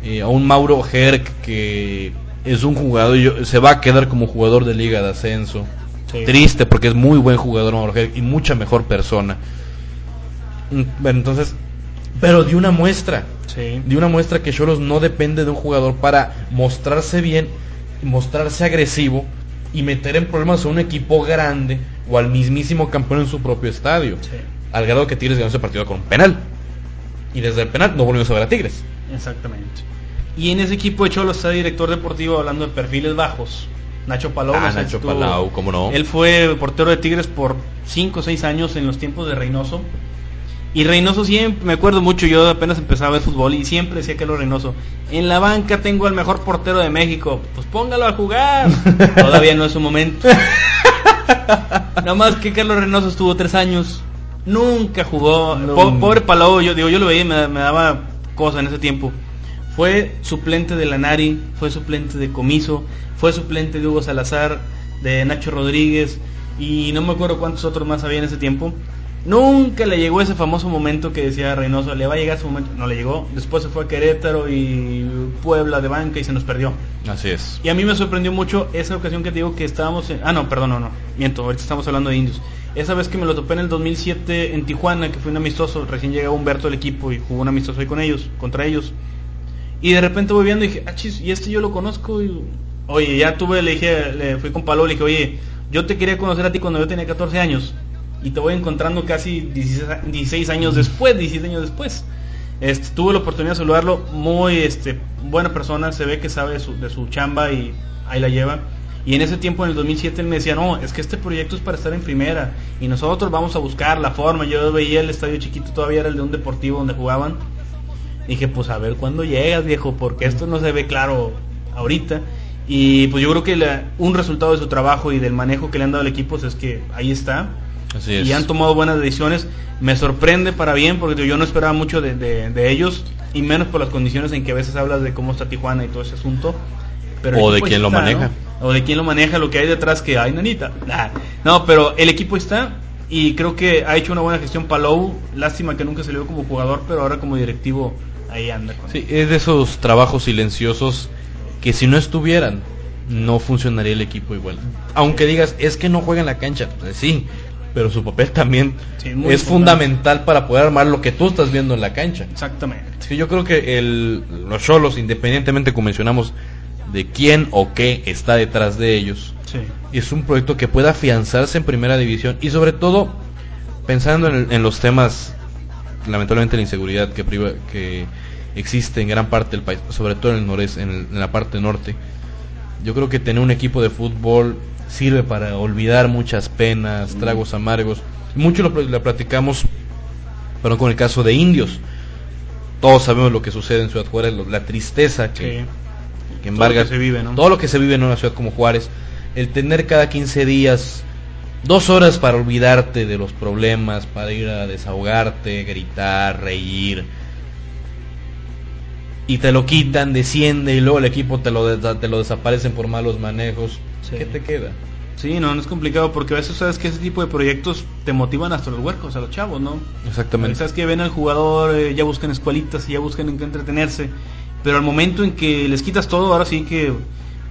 Eh, a un Mauro Herc que es un jugador, yo, se va a quedar como jugador de liga de ascenso. Triste porque es muy buen jugador y mucha mejor persona. Mm, entonces, pero de una muestra, de una muestra que Choros no depende de un jugador para mostrarse bien, mostrarse agresivo y meter en problemas a un equipo grande o al mismísimo campeón en su propio estadio. Al grado que Tigres ganó ese partido con un penal. Y desde el penal no volvimos a ver a Tigres. Exactamente. Y en ese equipo de Cholos está director deportivo hablando de perfiles bajos. Nacho Palau. Ah, Nacho estuvo- Palau, cómo no. Él fue portero de Tigres por 5 o 6 años en los tiempos de Reynoso. Y Reynoso siempre, me acuerdo mucho, yo apenas empezaba a ver fútbol y siempre decía que era Reynoso. En la banca tengo al mejor portero de México. Pues póngalo a jugar. Todavía no es su momento. Nada más que Carlos Reynoso estuvo tres años. Nunca jugó. No. Po- pobre Palau, yo digo, yo lo veía y me, me daba cosa en ese tiempo. Fue suplente de Lanari, fue suplente de Comiso, fue suplente de Hugo Salazar, de Nacho Rodríguez y no me acuerdo cuántos otros más había en ese tiempo. Nunca le llegó ese famoso momento que decía Reynoso, le va a llegar su momento. No le llegó. Después se fue a Querétaro y Puebla de banca y se nos perdió. Así es. Y a mí me sorprendió mucho esa ocasión que te digo que estábamos en... Ah, no, perdón, no, no. Miento, ahorita estamos hablando de indios. Esa vez que me lo topé en el 2007 en Tijuana, que fue un amistoso, recién llegaba Humberto al equipo y jugó un amistoso ahí con ellos, contra ellos. Y de repente voy viendo y dije, ah, chis, y este yo lo conozco. Y, oye, ya tuve, le dije, le fui con Palo, le dije, oye, yo te quería conocer a ti cuando yo tenía 14 años. Y te voy encontrando casi 16, a- 16 años después, 16 años después. Este, tuve la oportunidad de saludarlo, muy este, buena persona, se ve que sabe de su, de su chamba y ahí la lleva. Y en ese tiempo, en el 2007, él me decía, no, es que este proyecto es para estar en primera y nosotros vamos a buscar la forma. Yo veía el estadio chiquito, todavía era el de un deportivo donde jugaban. Dije, pues a ver cuándo llegas, viejo, porque esto no se ve claro ahorita. Y pues yo creo que la- un resultado de su trabajo y del manejo que le han dado al equipo pues, es que ahí está. Así es. Y han tomado buenas decisiones. Me sorprende para bien, porque yo no esperaba mucho de, de- de ellos, y menos por las condiciones en que a veces hablas de cómo está Tijuana y todo ese asunto. Pero O de quién lo maneja. ¿no? O de quién lo maneja, lo que hay detrás que hay, nanita. Nah. No, pero el equipo está y creo que ha hecho una buena gestión Palou. Lástima que nunca se le dio como jugador, pero ahora como directivo ahí anda. con- Sí, es de esos trabajos silenciosos que si no estuvieran, no funcionaría el equipo igual. Aunque digas, es que no juega en la cancha. Pues sí, pero su papel también Sí, es importante. fundamental para poder armar lo que tú estás viendo en la cancha. Exactamente. Sí, yo creo que el, los Cholos, independientemente como mencionamos de quién o qué está detrás de ellos, Sí. es un proyecto que pueda afianzarse en primera división y sobre todo pensando en, el- en los temas lamentablemente la inseguridad que priva- que existe en gran parte del país sobre todo en el noreste en, el- en la parte norte yo creo que tener un equipo de fútbol sirve para olvidar muchas penas tragos amargos mucho lo, lo platicamos pero con el caso de indios todos sabemos lo que sucede en Ciudad Juárez lo- la tristeza que, Sí. que Todo embarga lo que se vive, ¿no? todo lo que se vive en una ciudad como Juárez, el tener cada 15 días dos horas para olvidarte de los problemas, para ir a desahogarte, gritar, reír, y te lo quitan, desciende y luego el equipo te lo, te lo desaparecen por malos manejos, Sí. ¿qué te queda? Sí, no, no es complicado porque a veces sabes que ese tipo de proyectos te motivan hasta los huercos, a los chavos, ¿no? Exactamente. Sabes que ven al jugador, eh, ya buscan escuelitas y ya buscan en qué entretenerse, pero al momento en que les quitas todo, ahora sí que,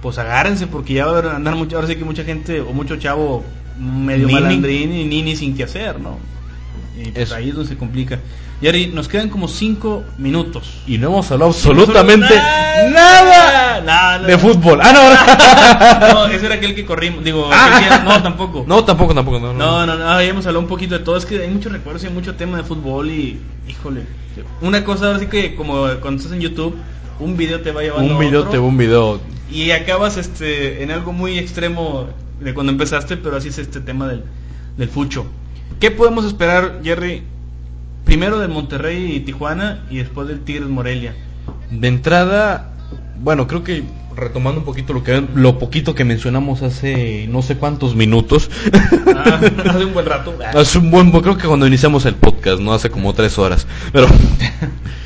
pues agárrense porque ya va a andar mucho, ahora sí que mucha gente o mucho chavo medio Nini. malandrín y nini sin que hacer, ¿no? Y pues ahí es donde se complica. Y Ari, nos quedan como cinco minutos. Y no hemos hablado absolutamente Nada, nada nada. de fútbol. Ah, no, No, ese era aquel que corrimos. Digo, Ah. aquel no, tampoco. no, tampoco, tampoco. No, No, no, no, hemos hablado un poquito de todo. Es que hay muchos recuerdos y hay mucho tema de fútbol y, híjole. Una cosa ahora sí que como cuando estás en YouTube, un video te va llevando Un a video, otro te un video. y acabas este en algo muy extremo de cuando empezaste, pero así es este tema del, del fucho. ¿Qué podemos esperar, Jerry? Primero del Monterrey y Tijuana y después del Tigres Morelia. De entrada, bueno, creo que retomando un poquito lo que lo poquito que mencionamos hace no sé cuántos minutos. Ah, hace un buen rato. Hace un buen, creo que cuando iniciamos el podcast, no hace como tres horas. Pero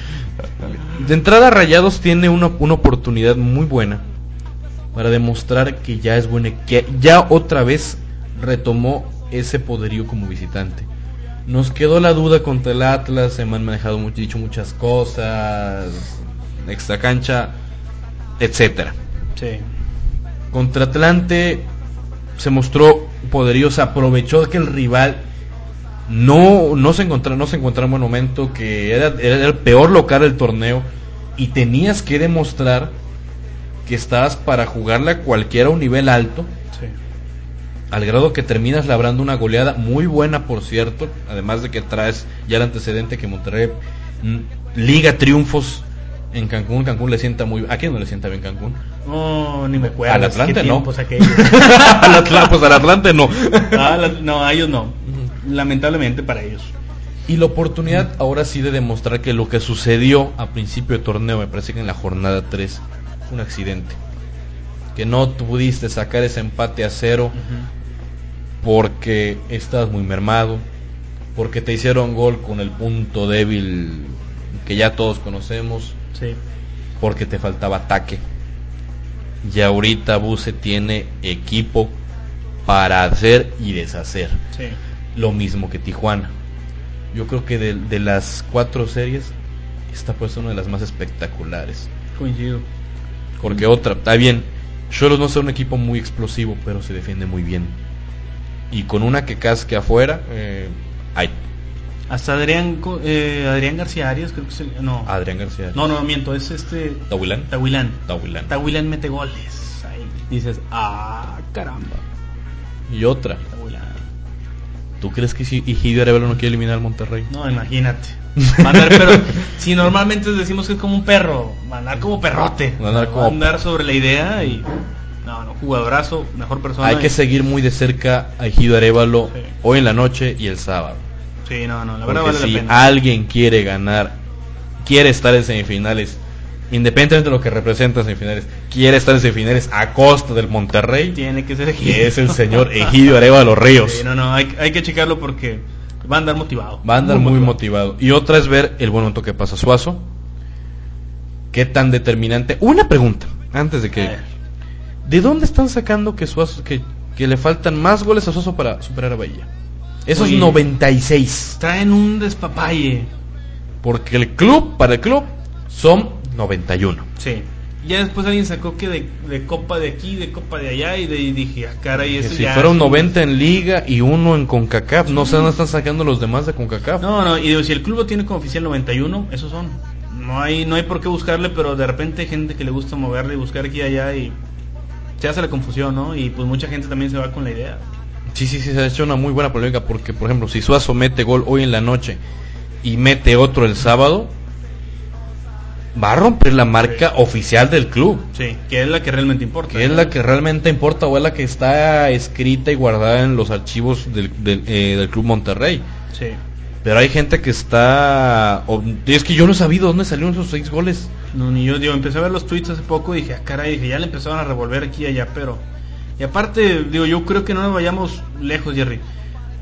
de entrada Rayados tiene una, una oportunidad muy buena para demostrar que ya es bueno, que ya otra vez retomó ese poderío como visitante. Nos quedó la duda contra el Atlas, se me han manejado mucho, dicho muchas cosas, extra cancha, etcétera. Sí. Contra Atlante se mostró poderío, se aprovechó que el rival no, no se encontraba, no se encontraba en buen momento, que era, era el peor local del torneo y tenías que demostrar que estabas para jugarle a cualquiera a un nivel alto Sí. Al grado que terminas labrando una goleada muy buena, por cierto, además de que traes ya el antecedente que Monterrey mm, liga triunfos en Cancún, Cancún le sienta muy ¿A quién no le sienta bien Cancún? No, ni me acuerdo. Al Atlante no. pues al Atlante no. Ah, no, a ellos no. Lamentablemente para ellos. Y la oportunidad ahora sí de demostrar que lo que sucedió a principio de torneo, me parece que en la jornada 3, fue un accidente. Que no pudiste sacar ese empate a cero porque estabas muy mermado, porque te hicieron gol con el punto débil que ya todos conocemos, sí. porque te faltaba ataque. Y ahorita Buse tiene equipo para hacer y deshacer. Sí. Lo mismo que Tijuana. Yo creo que de, de las cuatro series, esta puede ser una de las más espectaculares. Coincido. Porque otra, está bien, Cholos no es un equipo muy explosivo, pero se defiende muy bien y con una que casque afuera, eh, hay. Hasta Adrián, eh, Adrián García Arias, creo que es el, no. Adrián García. No, no, miento, es este. Tahuilán. Tahuilán. Tahuilán. Tahuilán mete goles. Ahí dices, ah, caramba. Y otra. Tahuilán. ¿Tú crees que si Egidio Arevalo no quiere eliminar al Monterrey? No, imagínate. Mandar, pero si normalmente decimos que es como un perro, mandar como perrote. Mandar como. Mandar sobre la idea y no, no, jugadorazo, mejor persona. Hay que seguir muy de cerca a Ejido Arevalo hoy en la noche y el sábado. Sí, no, no, la verdad vale si alguien quiere ganar, quiere estar en semifinales, independientemente de lo que representa en semifinales, quiere estar en semifinales a costa del Monterrey, tiene que ser que es el señor Egidio Arevalo Ríos. Sí, no, no, hay, hay, que checarlo porque va a andar motivado. Va a andar muy, motivado. Y otra es ver el buen momento que pasa Suazo. Qué tan determinante. Una pregunta, antes de que ¿De dónde están sacando que Suazo, que, que le faltan más goles a Suazo para superar a Bahía? Esos Oye, 96. Traen un despapalle. Porque el club, para el club, son 91. Sí. Ya después alguien sacó que de, copa de aquí, de copa de allá, y, de, dije, ah, cara, y eso Si fueron 90 en liga y uno en CONCACAF, no sé dónde están sacando los demás de CONCACAF. No, no, y si el club lo tiene como oficial 91, esos son. No hay, no hay por qué buscarle, pero de repente hay gente que le gusta moverle y buscar aquí y allá y se hace la confusión, ¿no? Y pues mucha gente también se va con la idea. Sí, sí, sí, se ha hecho una muy buena polémica porque, por ejemplo, si Suazo mete gol hoy en la noche y mete otro el sábado, va a romper la marca oficial del club. Sí, que es la que realmente importa. Que es la que realmente importa o es la que está escrita y guardada en los archivos del, del, eh, del Club Monterrey. Sí. Pero hay gente que está... es que yo no he sabido dónde salieron esos seis goles. No, ni yo, digo, empecé a ver los tweets hace poco y dije, ah, caray, dije, ya le empezaron a revolver aquí y allá, pero... Y aparte, digo, yo creo que no nos vayamos lejos, Jerry.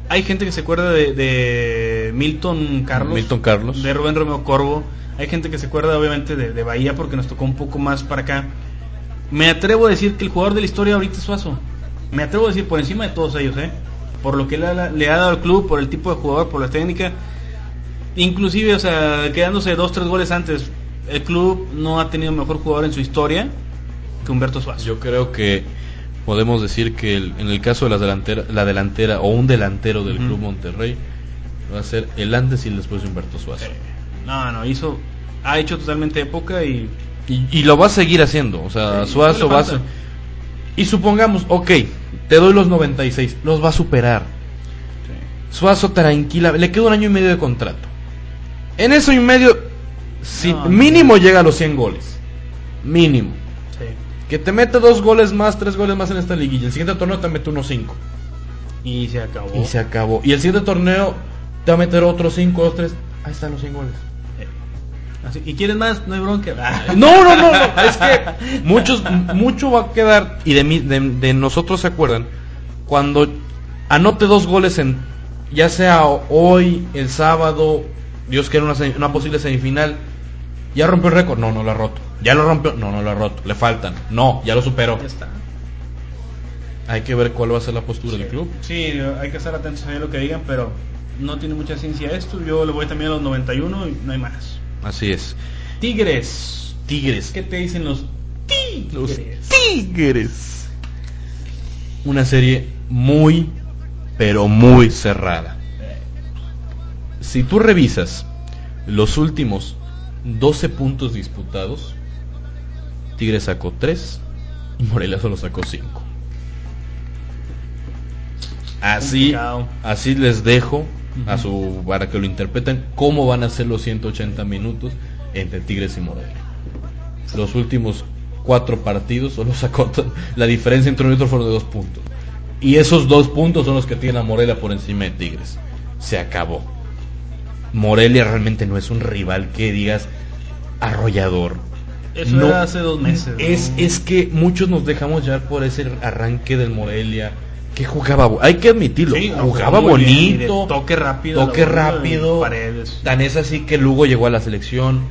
Hay gente que se acuerda de, Milton Carlos. Milton Carlos. De Rubén Romeo Corvo. Hay gente que se acuerda, obviamente, de, de Bahía porque nos tocó un poco más para acá. Me atrevo a decir que el jugador de la historia ahorita es Suazo. Me atrevo a decir por encima de todos ellos, ¿eh? por lo que le ha, le ha dado al club, por el tipo de jugador, por la técnica. Inclusive, o sea, quedándose dos, tres goles antes, el club no ha tenido mejor jugador en su historia que Humberto Suárez. Yo creo que podemos decir que en el caso de la delantera, la delantera o un delantero del club Monterrey va a ser el antes y el después de Humberto Suárez. No, no, hizo, ha hecho totalmente época y... Y, lo va a seguir haciendo, o sea, Suazo va a... Y supongamos, ok, te doy los 96, los va a superar. Suazo tranquila, le queda un año y medio de contrato. En eso y medio, si mínimo llega a los 100 goles. Mínimo. Que te mete dos goles más, tres goles más en esta liguilla. El siguiente torneo te mete unos 5. Y se acabó. Y se acabó. Y el siguiente torneo te va a meter otros 5, o 3. Ahí están los 100 goles. ¿Y quieres más? No hay bronca. No, no, no, no. Es que muchos, mucho va a quedar. Y de, de, de nosotros se acuerdan. Cuando anote dos goles en. Ya sea hoy, el sábado. Dios quiere una, una posible semifinal. ¿Ya rompió el récord? No, no lo ha roto. ¿Ya lo rompió? No, no lo ha roto. Le faltan. No, ya lo superó. Ya está. Hay que ver cuál va a ser la postura del club. Sí, hay que estar atentos a lo que digan, pero no tiene mucha ciencia esto. Yo le voy también a los 91 y no hay más. Así es. Tigres. Tigres. ¿Qué te dicen los Tigres? Los Tigres. Una serie muy, pero muy cerrada. Si tú revisas los últimos 12 puntos disputados, Tigres sacó 3 y Morelia solo sacó 5. Así, así les dejo a su para que lo interpreten cómo van a ser los 180 minutos entre Tigres y Morelia. Los últimos cuatro partidos solo sacó la diferencia entre uno y otro fueron de dos puntos. Y esos dos puntos son los que tiene a Morelia por encima de Tigres. Se acabó. Morelia realmente no es un rival que digas arrollador. Eso No, era hace dos meses. ¿no? Es, es que muchos nos dejamos llevar por ese arranque del Morelia. Que jugaba, hay que admitirlo, Sí, jugaba bien, bonito, toque rápido, toque rápido. Tan es así que Lugo llegó a la selección,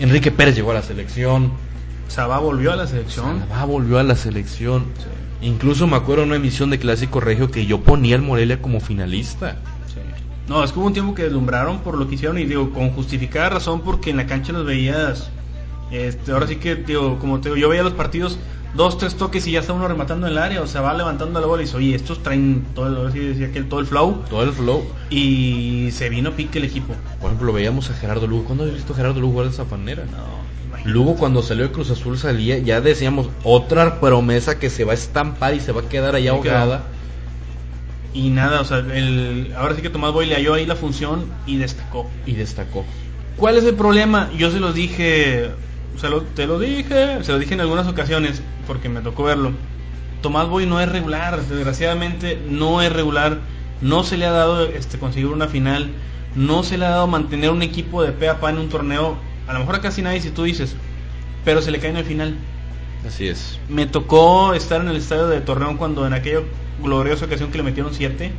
Enrique Pérez llegó a la selección, Sabá volvió a la selección. Salva volvió a la selección. Sí, Incluso me acuerdo en una emisión de Clásico Regio que yo ponía al Morelia como finalista. No, es que hubo un tiempo que deslumbraron por lo que hicieron y digo, con justificada razón porque en la cancha los veías. Este, ahora sí que, digo, como te digo, yo veía los partidos, dos, tres toques y ya está uno rematando en el área, o sea, va levantando la bola y dice, oye, estos traen todo el, ahora sí decía que el- todo el flow Todo el flow. y se vino pique el equipo. Por ejemplo, veíamos a Gerardo Lugo. ¿Cuándo has visto a Gerardo Lugo jugar de esa manera? No, imagínate. Lugo cuando salió de Cruz Azul salía, ya decíamos, otra promesa que se va a estampar y se va a quedar ahí Sí, ahogada. Y nada, o sea, el, ahora sí que Tomás Boy le halló ahí la función y destacó. Y destacó. ¿Cuál es el problema? Yo se los dije, se lo- te lo dije, se lo dije en algunas ocasiones porque me tocó verlo. Tomás Boy no es regular, desgraciadamente no es regular, no se le ha dado este conseguir una final, no se le ha dado mantener un equipo de pe a pa en un torneo, a lo mejor a casi nadie si tú dices, pero se le cae en el final. Así es. Me tocó estar en el estadio de Torreón cuando en aquella gloriosa ocasión que le metieron 7.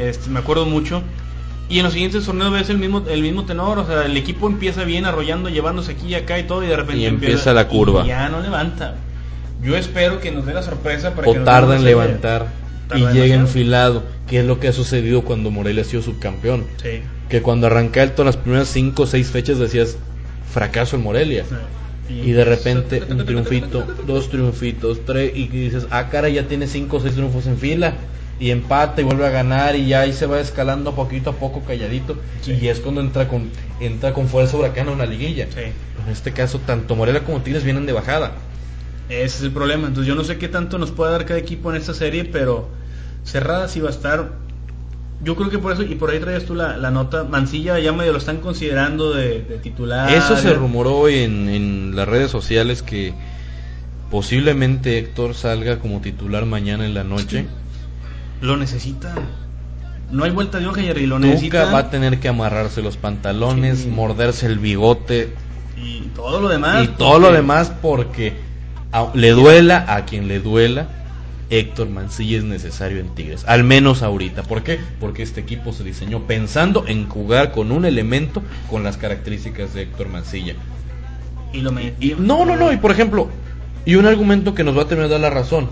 Este, me acuerdo mucho. Y en los siguientes torneos ves el mismo, el mismo tenor, o sea, el equipo empieza bien arrollando, llevándose aquí y acá y todo, y de repente Y empieza la curva. y ya no levanta. Yo espero que nos dé la sorpresa para o tarda en levantar y llega demasiado. enfilado, que es lo que ha sucedido cuando Morelia ha sido subcampeón. Sí. Que cuando arranca el las primeras 5 o 6 fechas decías, fracaso en Morelia. Y de repente un triunfito, dos triunfitos, tres, y dices, ah, cara, ya tiene cinco o seis triunfos en fila. Y empata y vuelve a ganar y ya ahí se va escalando poquito a poco calladito. Sí. Y es cuando entra con, entra con fuerza huracán a una liguilla. Sí. En este caso, tanto Morelia como Tigres vienen de bajada. Ese es el problema. Entonces yo no sé qué tanto nos puede dar cada equipo en esta serie, pero cerrada sí va a estar. Yo creo que por eso, y por ahí traías tú la, la nota, Mancilla ya medio lo están considerando de, de titular. Eso se rumoró en, en las redes sociales que posiblemente Héctor salga como titular mañana en la noche. Lo necesita. No hay vuelta de hoja, Jerry, lo necesita. Nunca va a tener que amarrarse los pantalones, Sí. morderse el bigote Y todo lo demás. y todo lo demás porque a- le duela a quien le duela. Héctor Mancilla es necesario en Tigres, al menos ahorita. ¿Por qué? Porque este equipo se diseñó pensando en jugar con un elemento con las características de Héctor Mancilla. Y lo me- Y, no, no, no, y por ejemplo, y un argumento que nos va a de dar la razón.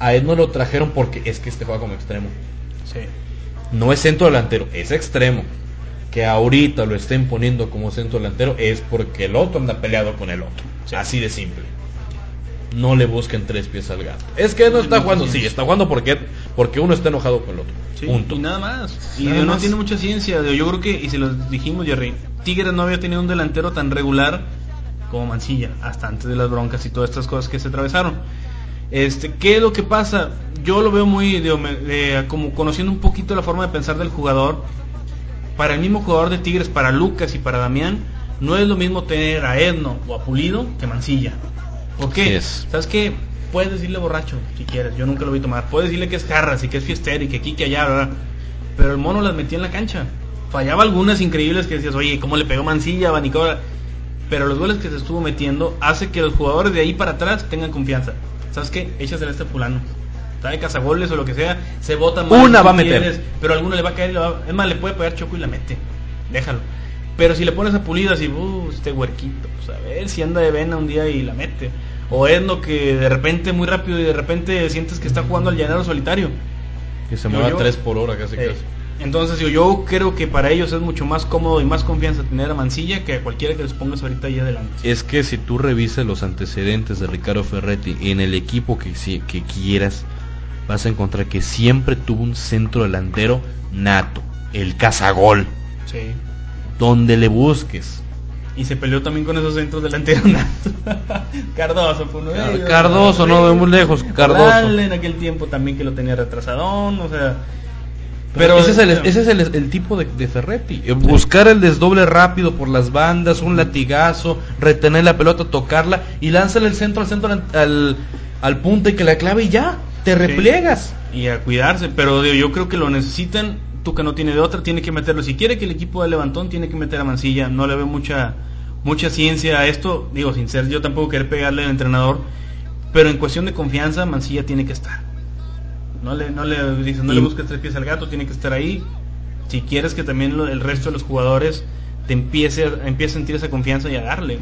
A él no lo trajeron porque es que este juega como extremo. Sí. No es centro delantero, es extremo. Que ahorita lo estén poniendo como centro delantero es porque el otro anda peleado con el otro. Sí. Así de simple. No le busquen tres pies al gato. Es que no está jugando, sí, está jugando porque, porque uno está enojado con el otro. Sí, Punto. y nada más. Y Nada no más. tiene mucha ciencia. Yo creo que, y se los dijimos, Jerry, Tigres no había tenido un delantero tan regular como Mancilla, hasta antes de las broncas y todas estas cosas que se atravesaron. Este, ¿Qué es lo que pasa? Yo lo veo muy, digo, me- eh, como conociendo un poquito la forma de pensar del jugador. Para el mismo jugador de Tigres, para Lucas y para Damián, no es lo mismo tener a Edno o a Pulido que Mancilla. ¿Por qué? ¿Sabes qué? Puedes decirle borracho si quieres, yo nunca lo vi tomar. Puedes decirle que es jarras y que es fiestero y que aquí que allá, ¿verdad? Pero el mono las metía en la cancha. Fallaba algunas increíbles que decías, oye, ¿cómo le pegó Mancilla, Vanicora? Pero los goles que se estuvo metiendo hace que los jugadores de ahí para atrás tengan confianza. ¿Sabes qué? Échasela a este fulano. Está de cazagoles o lo que sea, se bota más. Una va a meter. quieres, pero a alguno le va a caer y le va- es más, le puede pegar choco y la mete. Déjalo. Pero si le pones a Pulido así, uh, este huerquito, pues a ver si anda de vena un día y la mete. O es lo que de repente muy rápido y de repente sientes que está jugando al llanero solitario. Que se yo- tres por hora casi Eh, casi. entonces yo, yo creo que para ellos es mucho más cómodo y más confianza tener a Mancilla que a cualquiera que les pongas ahorita ahí adelante. Es que si tú revisas los antecedentes de Ricardo Ferretti en el equipo que, que quieras, vas a encontrar que siempre tuvo un centro delantero nato, el cazagol, Sí. donde le busques. Y se peleó también con esos centros delanteros. Cardoso fue uno de ellos. Cardoso, no vemos lejos. Cardoso. Dale, en aquel tiempo también que lo tenía retrasadón, o sea. Pero ese es el, ese es el, el tipo de, de Ferretti. Eh, Buscar el desdoble rápido por las bandas, un latigazo, retener la pelota, tocarla y lánzale el centro al centro al, al, punta y que la clave y ya, te repliegas. y a cuidarse, pero yo creo que lo necesitan. Tuca no tiene de otra, tiene que meterlo. Si quiere que el equipo de levantón, tiene que meter a Mancilla. No le veo mucha mucha ciencia a esto. Digo, sin ser yo tampoco querer pegarle al entrenador, pero en cuestión de confianza, Mancilla tiene que estar. No le, no le, dice, no Y- le busques tres pies al gato, tiene que estar ahí. Si quieres que también lo- el resto de los jugadores te empiece a, empiece a sentir esa confianza y a darle.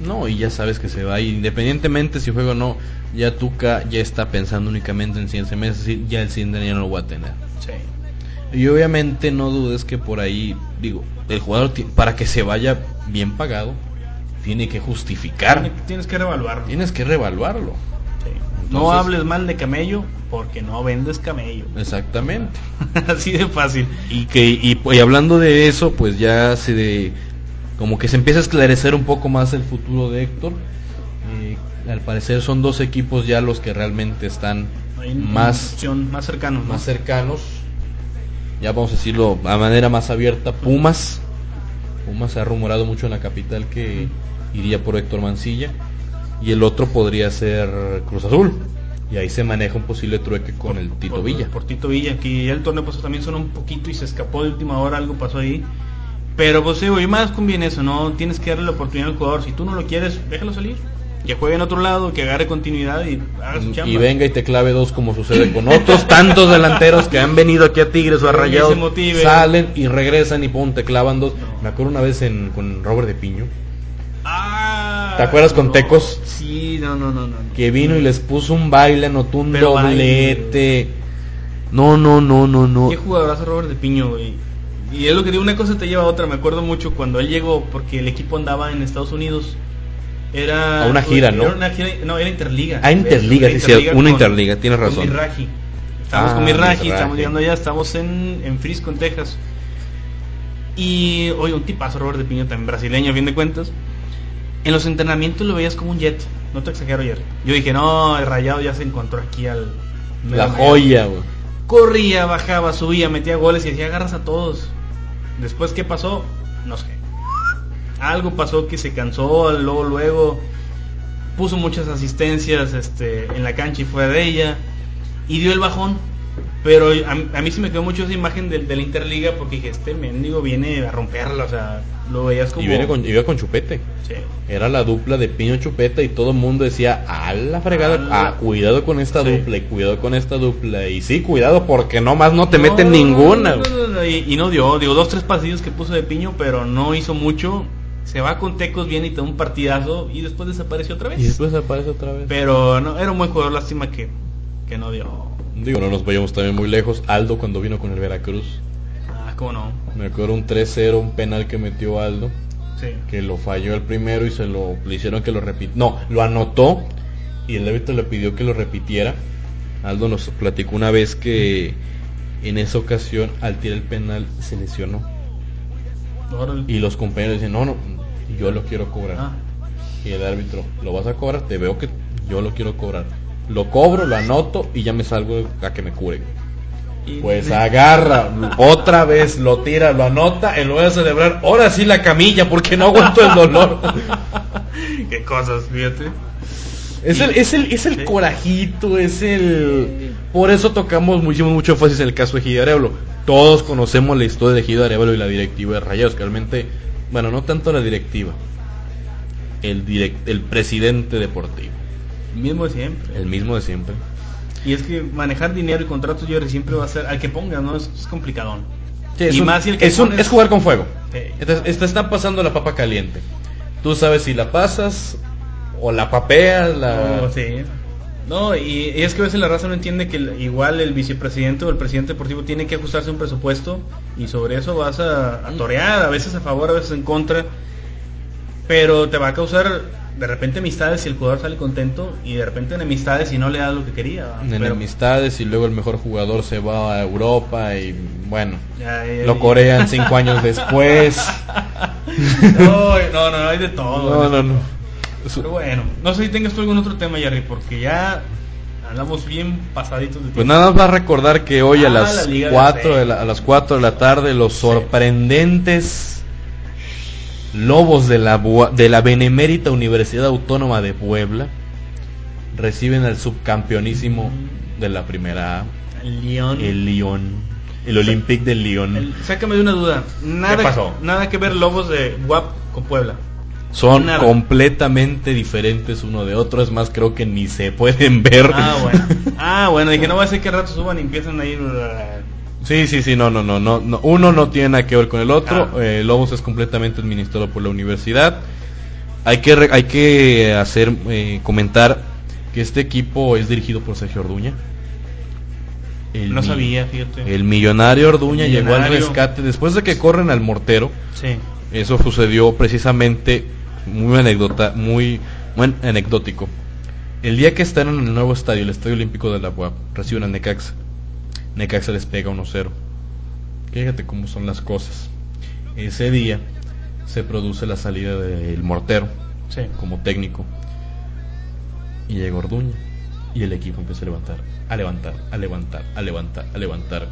¿no? No, y ya sabes que se va. Y independientemente si juega o no, ya Tuca ya está pensando únicamente en 100 meses. Ya el 100 ya no lo va a tener. Sí. Y obviamente no dudes que por ahí, digo, el jugador para que se vaya bien pagado, tiene que justificar. Tiene- Tienes que revaluarlo. Tienes que revaluarlo. Sí. no hables mal de camello porque no vendes camello. Exactamente. Así de fácil. Y que y, y hablando de eso, pues ya se de, como que se empieza a esclarecer un poco más el futuro de Héctor. Eh, al parecer son dos equipos ya los que realmente están más más cercano. ¿no? más cercanos. Ya vamos a decirlo a manera más abierta, Pumas. Pumas se ha rumorado mucho en la capital que iría por Héctor Mancilla. Y el otro podría ser Cruz Azul. Y ahí se maneja un posible trueque con el Tito por, Villa. Por Tito Villa, que ya el torneo pasó también sonó un poquito y se escapó de última hora, algo pasó ahí. Pero pues digo, y más conviene eso, ¿no? Tienes que darle la oportunidad al jugador. Si tú no lo quieres, déjalo salir. Que juegue en otro lado, que agarre continuidad y haga su chamba. y venga y te clave dos como sucede con otros tantos delanteros que han venido aquí a Tigres o a Rayados, salen y regresan y pum, te clavan dos. Me acuerdo una vez en, con Robert de Piño, Ah, ¿Te acuerdas con. Tecos? Sí, no, no, no, no. que vino y les puso un baile, anotó un Pero doblete. No, no, no, no, no. Qué jugadorazo Robert de Piño, güey. Y es lo que digo, una cosa te lleva a otra. Me acuerdo mucho cuando él llegó, porque el equipo andaba en Estados Unidos. Era A una gira, ¿no? Era una gira, no, era Interliga. Ah, Interliga, sí, sí, una Interliga, tienes razón. Miraji. Estábamos Ah, con Miraji. estamos llegando allá, estamos en, en Frisco, en Texas. Y, oye, un tipazo Robert de Piño, también brasileño, a fin de cuentas. En los entrenamientos lo veías como un jet, no te exagero ayer. Yo dije, no, el rayado ya se encontró aquí al... La joya, güey. Corría, bajaba, subía, metía goles y decía agarras a todos. Después, ¿qué pasó? No sé. Algo pasó que se cansó, luego, luego puso muchas asistencias este, en la cancha y fuera de ella y dio el bajón. Pero a, a mí sí me quedó mucho esa imagen del, de la Interliga porque dije, este mendigo viene a romperla, o sea, lo veías como... Y viene con, iba con Chupete. Sí. Era la dupla de Piño Chupeta y todo el mundo decía, a la fregada, A la- ah, cuidado con esta Sí. dupla y cuidado con esta dupla. Y sí, cuidado porque nomás no te meten ninguna. no, no, y, y no dio, digo, dos, tres pasillos que puso de piño, pero no hizo mucho. Se va con Tecos bien y te da un partidazo y después desapareció otra vez. Y después aparece otra vez. Pero no, era un buen jugador, lástima que, que no dio. Digo, no nos vayamos también muy lejos. Aldo cuando vino con el Veracruz. Ah, cómo no. Me acuerdo un 3-0, un penal que metió Aldo. Sí. Que lo falló el primero y se lo le hicieron que lo repitiera. No, lo anotó y el árbitro le pidió que lo repitiera. Aldo nos platicó una vez que en esa ocasión al tirar el penal se lesionó. Órale. Y los compañeros dicen, no, no, yo lo quiero cobrar. Ah, Y el árbitro, ¿lo vas a cobrar? Te veo que yo lo quiero cobrar. Lo cobro, lo anoto y ya me salgo a que me curen. y- Pues agarra, otra vez lo tira, lo anota, en lugar de celebrar, ahora sí la camilla, porque no aguanto el dolor. Qué cosas, fíjate. Es el, es el, es el Sí. corajito, es el... Por eso tocamos mucho, mucho énfasis en el caso de Gido Arevalo. Todos conocemos la historia de Gido Arevalo y la directiva de Rayados, que realmente, bueno, no tanto la directiva, el, direct, el presidente deportivo, Mismo de siempre. el mismo de siempre. Y es que manejar dinero y contratos, yo siempre va a ser, al que ponga, ¿no? Es, es. Sí, es, y un- más si el que es, un- pones- es jugar con fuego. Sí. Te está pasando la papa caliente. Tú sabes si la pasas o la papeas, la... Oh, sí. No, y, y es que a veces la raza no entiende que el- igual el vicepresidente o el presidente deportivo tiene que ajustarse a un presupuesto y sobre eso vas a, a torear, a veces a favor, a veces en contra. pero te va a causar de repente amistades si el jugador sale contento y de repente enemistades si no le da lo que quería. Enemistades y luego el mejor jugador se va a Europa y bueno, lo corean cinco años después. no, no, no, hay de todo. No, no, no. Pero bueno, no sé si tengas tú algún otro tema, Jerry, porque ya andamos bien pasaditos de Pues tiempo. nada más va a recordar que hoy a Ah, la las de 4 de la, a las 4 de la tarde los sorprendentes Lobos de la de la Benemérita Universidad Autónoma de Puebla reciben al subcampeonísimo de la primera A, El León. el Olympique del. El- sácame de una duda. Nada, ¿Qué pasó? nada que ver Lobos de WAP con Puebla. Son nada. completamente diferentes uno de otro, es más creo que ni se pueden ver. Ah, bueno. Ah, bueno, dije, no va a ser que rato suban y empiezan a ir. Sí, sí, sí, no, no, no, no, no. Uno no tiene nada que ver con el otro. Ah. Eh, Lobos es completamente administrado por la universidad. Hay que, re- hay que hacer, eh, comentar que este equipo es dirigido por Sergio Orduña. El No sabía, fíjate. El millonario Orduña El llegó al rescate después de que corren al mortero. Sí. Eso sucedió precisamente muy anécdota, muy, muy anecdótico. El día que están en el nuevo estadio, el Estadio Olímpico de la UAP, reciben a Necaxa. Necaxa les pega 1-0. Fíjate cómo son las cosas. Ese día se produce la salida del mortero Sí. como técnico. Y llega Orduña. Y el equipo empieza a levantar, a levantar, a levantar, a levantar, a levantar.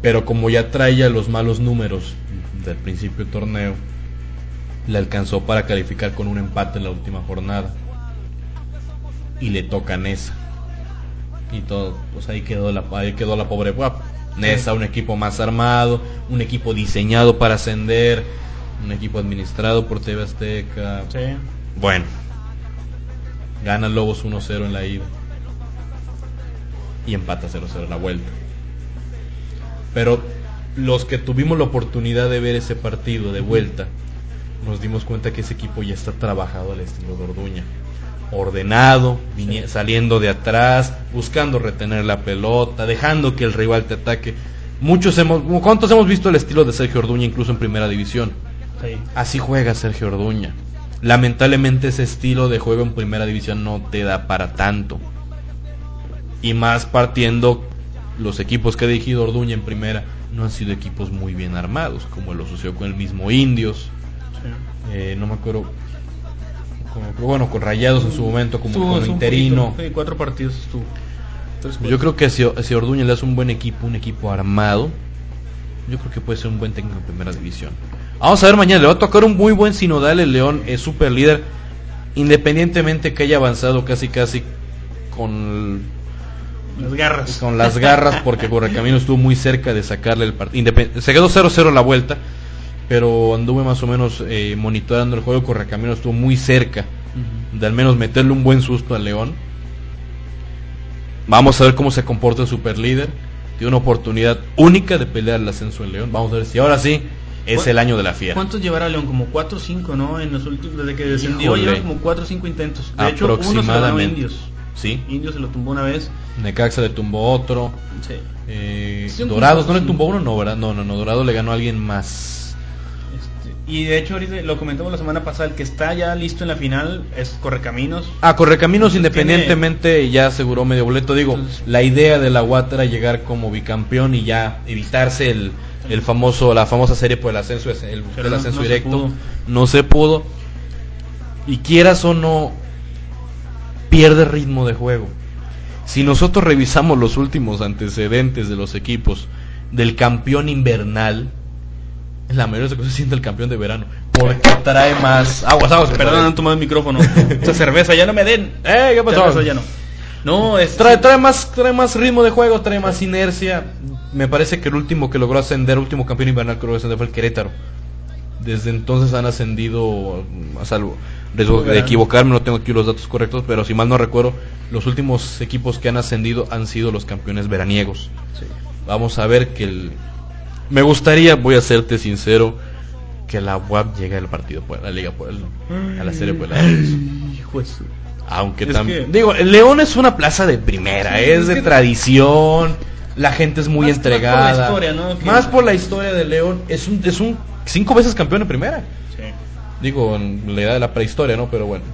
Pero como ya traía los malos números del principio del torneo, le alcanzó para calificar con un empate en la última jornada. Y le toca Nesa. Y todo, pues ahí quedó la, ahí quedó la pobre guapa. Nesa, un equipo más armado, un equipo diseñado para ascender, un equipo administrado por TV Azteca. Sí. Bueno, gana Lobos 1-0 en la ida y empata 0-0 en la vuelta. Pero los que tuvimos la oportunidad de ver ese partido de vuelta, nos dimos cuenta que ese equipo ya está trabajado al estilo de Orduña. Ordenado, saliendo de atrás, buscando retener la pelota, dejando que el rival te ataque. Muchos hemos, ¿cuántos hemos visto el estilo de Sergio Orduña incluso en primera división? Sí. Así juega Sergio Orduña. Lamentablemente ese estilo de juego en primera división no te da para tanto. Y más partiendo los equipos que ha dirigido Orduña en primera no han sido equipos muy bien armados, como lo sucedió con el mismo Indios. Sí. eh, no me acuerdo. como- bueno, con Rayados en su momento, como Estuvo- Interino. poquito, cuatro partidos estuvo. Tres, Yo creo que si, si Orduña le hace un buen equipo, un equipo armado, yo creo que puede ser un buen técnico en primera división. Vamos a ver mañana, le va a tocar un muy buen sinodal, el León es super líder, independientemente que haya avanzado casi casi con, Las garras. con las garras, porque Correcaminos estuvo muy cerca de sacarle el partido. Se quedó 0-0 la vuelta, pero anduve más o menos eh, monitoreando el juego, Correcaminos estuvo muy cerca de al menos meterle un buen susto al León. Vamos a ver cómo se comporta el superlíder. Tiene una oportunidad única de pelear el ascenso en León. Vamos a ver si ahora sí es ¿Cuál- el año de la fiera. ¿Cuántos llevará León? Como 4 o 5, ¿no? En los últimos, desde que descendió, lleva como 4 o 5 intentos. De hecho, uno se ganó. Indios. Sí. Indios se lo tumbó una vez. Necaxa le tumbó otro. Sí. Eh, Dorados no le tumbó uno, no, ¿verdad? No, no, no. Dorado le ganó a alguien más. Y de hecho, ahorita lo comentamos la semana pasada, el que está ya listo en la final es Correcaminos. Ah, Correcaminos independientemente ya aseguró medio boleto. Digo, Entonces- la idea de la UAT era llegar como bicampeón y ya evitarse el, el famoso, la famosa serie por el ascenso, el, Pero el no- ascenso no directo. No se pudo. Y quieras o no, pierde ritmo de juego. Si nosotros revisamos los últimos antecedentes de los equipos del campeón invernal, la mayoría de cosas se siente el campeón de verano. Porque trae más. Aguas, aguas, Perdón, han tomado el micrófono. Esa cerveza ya no me den. Eh, ¿qué pasó? Cerveza ya no. No, es Trae, trae más, trae más ritmo de juego, trae más inercia. Me parece que el último que logró ascender, último campeón invernal que logró ascender fue el Querétaro. Desde entonces han ascendido, a salvo riesgo de equivocarme, no tengo aquí los datos correctos, pero si mal no recuerdo, los últimos equipos que han ascendido han sido los campeones veraniegos. Sí. Vamos a ver que el... Me gustaría, voy a serte sincero, que la UAP llegue al partido, por la liga, el- a la serie su- Aunque también. que- Digo, León es una plaza de primera, Sí, es es de que- tradición, la gente es muy Más- más por la entregada. historia, ¿no? Que- Más por la historia de León, es un, es un cinco veces campeón en primera. Sí. Digo, en la edad de la prehistoria, ¿no? Pero bueno.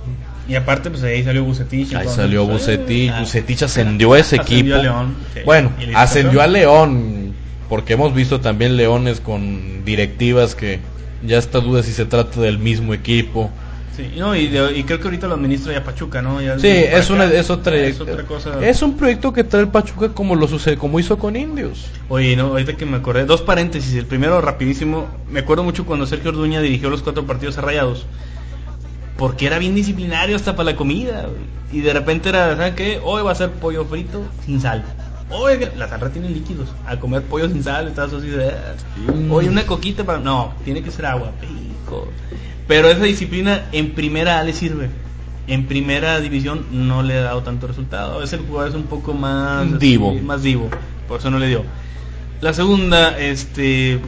Y aparte, pues ahí salió Bucetich. Ahí salió pues, Bucetich. ah, Bucetich ascendió a ese ascendió equipo. a León, sí. Bueno, ascendió a. León. Porque hemos visto también Leones con directivas que ya está duda si se trata del mismo equipo. Sí, no, y, de- y creo que ahorita lo administra ya Pachuca, ¿no? Ya Sí, es una es otra Es otra cosa. Es un proyecto que trae el Pachuca como lo sucede, como hizo con Indios. Oye, no, ahorita que me acordé, dos paréntesis. El primero, rapidísimo. Me acuerdo mucho cuando Sergio Orduña dirigió los cuatro partidos a Rayados. Porque era bien disciplinario hasta para la comida. Y de repente era, ¿saben qué? Hoy va a ser pollo frito sin sal. Oye, la sal tiene líquidos. A comer pollo sin sal, estás así de. "Ah". Oye, una coquita para. No, tiene que ser agua. Pico. Pero esa disciplina en primera le sirve. En primera división no le ha dado tanto resultado. A veces el jugador es un poco más. Divo. así, más divo. Por eso no le dio. La segunda, este.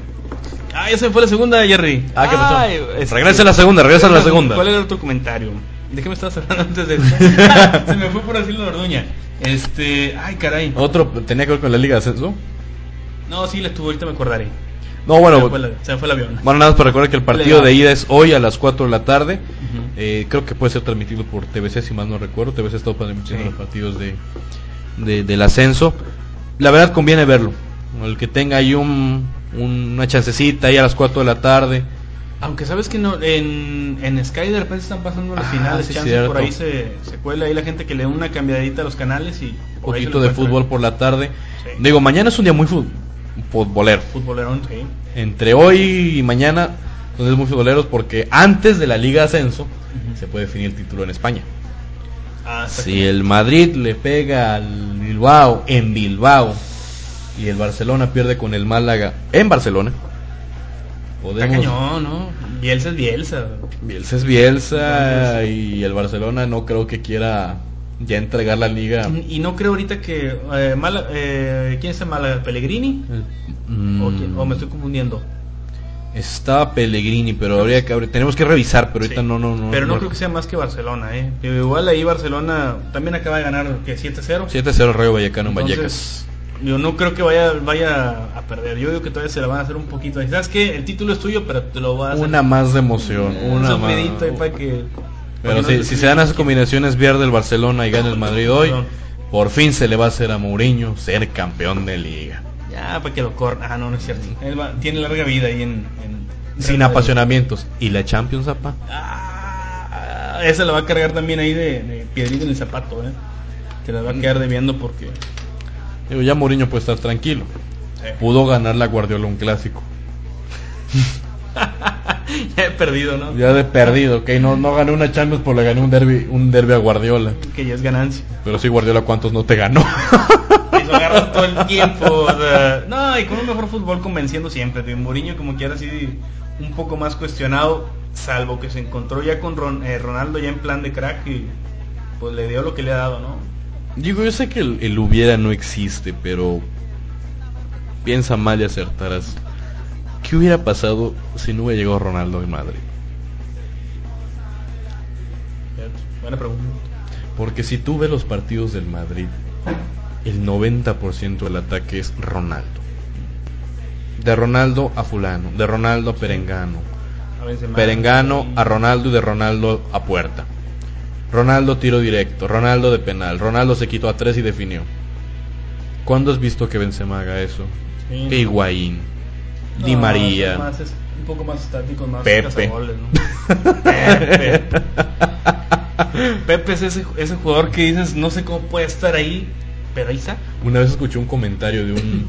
Ah, esa fue la segunda, Jerry. Ah, ¿qué pasó? Ay, este- Regresa a la segunda, regresa a la ¿Cuál segunda. ¿Cuál era otro comentario? ¿De qué me estabas hablando antes de? Se me fue por decirlo de Orduña. Este. Ay, caray. Otro tenía que ver con la Liga de Ascenso. No, sí, le estuvo, ahorita me acordaré. No, bueno, se, me fue la- se me fue el avión. bueno, nada más para recordar que el partido de ida es hoy a las 4 de la tarde. Eh, creo que puede ser transmitido por TBC, si mal no recuerdo. TBC está transmitiendo Sí. los partidos de, de- del ascenso. La verdad conviene verlo. El que tenga ahí un, un- una chancecita ahí a las 4 de la tarde. Aunque sabes que no, en, en Sky de repente están pasando las Ah, finales, sí, chance cierto. por ahí se, se cuela ahí la gente que le da una cambiadita a los canales y Un poquito de fútbol por la tarde. Sí. Digo, mañana es un día muy fu- futbolero. Futbolerón, sí. Entre hoy y mañana son días muy futboleros porque antes de la Liga de Ascenso se puede definir el título en España. Ah, Si el Madrid le pega al Bilbao en Bilbao y el Barcelona pierde con el Málaga en Barcelona, Está podemos. cañón, ¿no? Bielsa es Bielsa. Bielsa es Bielsa y el Barcelona no creo que quiera ya entregar la liga. Y no creo ahorita que... Eh, Málaga- eh, ¿Quién es el Málaga? ¿Pellegrini? Mm, ¿O, quién? ¿O me estoy confundiendo? Estaba Pellegrini, pero habría que tenemos que revisar, pero ahorita Sí. no, no, no. Pero no creo que sea más que Barcelona, ¿eh? Igual ahí Barcelona también acaba de ganar, que 7-0. 7-0 el Rayo Vallecano en Vallecas. Yo no creo que vaya vaya a perder. Yo digo que todavía se la van a hacer un poquito. ahí. ¿Sabes qué? El título es tuyo, pero te lo voy a hacer Una más de emoción, un una más. para que... Pero que no si, se si se dan esas combinaciones pierde el Barcelona y gana el Madrid hoy, Perdón. por fin se le va a hacer a Mourinho ser campeón de liga. Ya, para que lo corten. Ah, no, no es cierto. Él va- tiene larga vida ahí en... en Sin apasionamientos. ¿Y la Champions, apa? Ah, esa la va a cargar también ahí de, de piedrita en el zapato, ¿eh? Que la va a quedar debiendo porque... Digo, ya Mourinho puede estar tranquilo. sí. Pudo ganar la Guardiola un clásico. ya he perdido, ¿no? Ya de perdido, ok. No, no ganó una Champions, pero le gané un derby, un derby a Guardiola. Que ya es ganancia. Pero sí, Guardiola, ¿cuántos no te ganó? Eso agarras todo el tiempo. o sea, no, y con un mejor fútbol convenciendo siempre. De Mourinho, como quiera, así un poco más cuestionado. Salvo que se encontró ya con Ron- eh, Ronaldo ya en plan de crack y pues le dio lo que le ha dado, ¿no? Digo, yo sé que el, el hubiera no existe, pero piensa mal y acertarás. ¿Qué hubiera pasado si no hubiera llegado Ronaldo al Madrid? Buena pregunta. Porque si tú ves los partidos del Madrid, el 90% del ataque es Ronaldo. De Ronaldo a fulano, de Ronaldo a Perengano, A. Perengano a Ronaldo y de Ronaldo a puerta. Ronaldo tiro directo, Ronaldo de penal, Ronaldo se quitó a tres y definió. ¿Cuándo has visto que Benzema haga eso? Sí. Higuaín, Di María, es más, es un poco más estático, más Pepe. ¿no? Pepe. Pepe es ese, ese jugador que dices, no sé cómo puede estar ahí, pero ahí está. Una vez escuché un comentario de un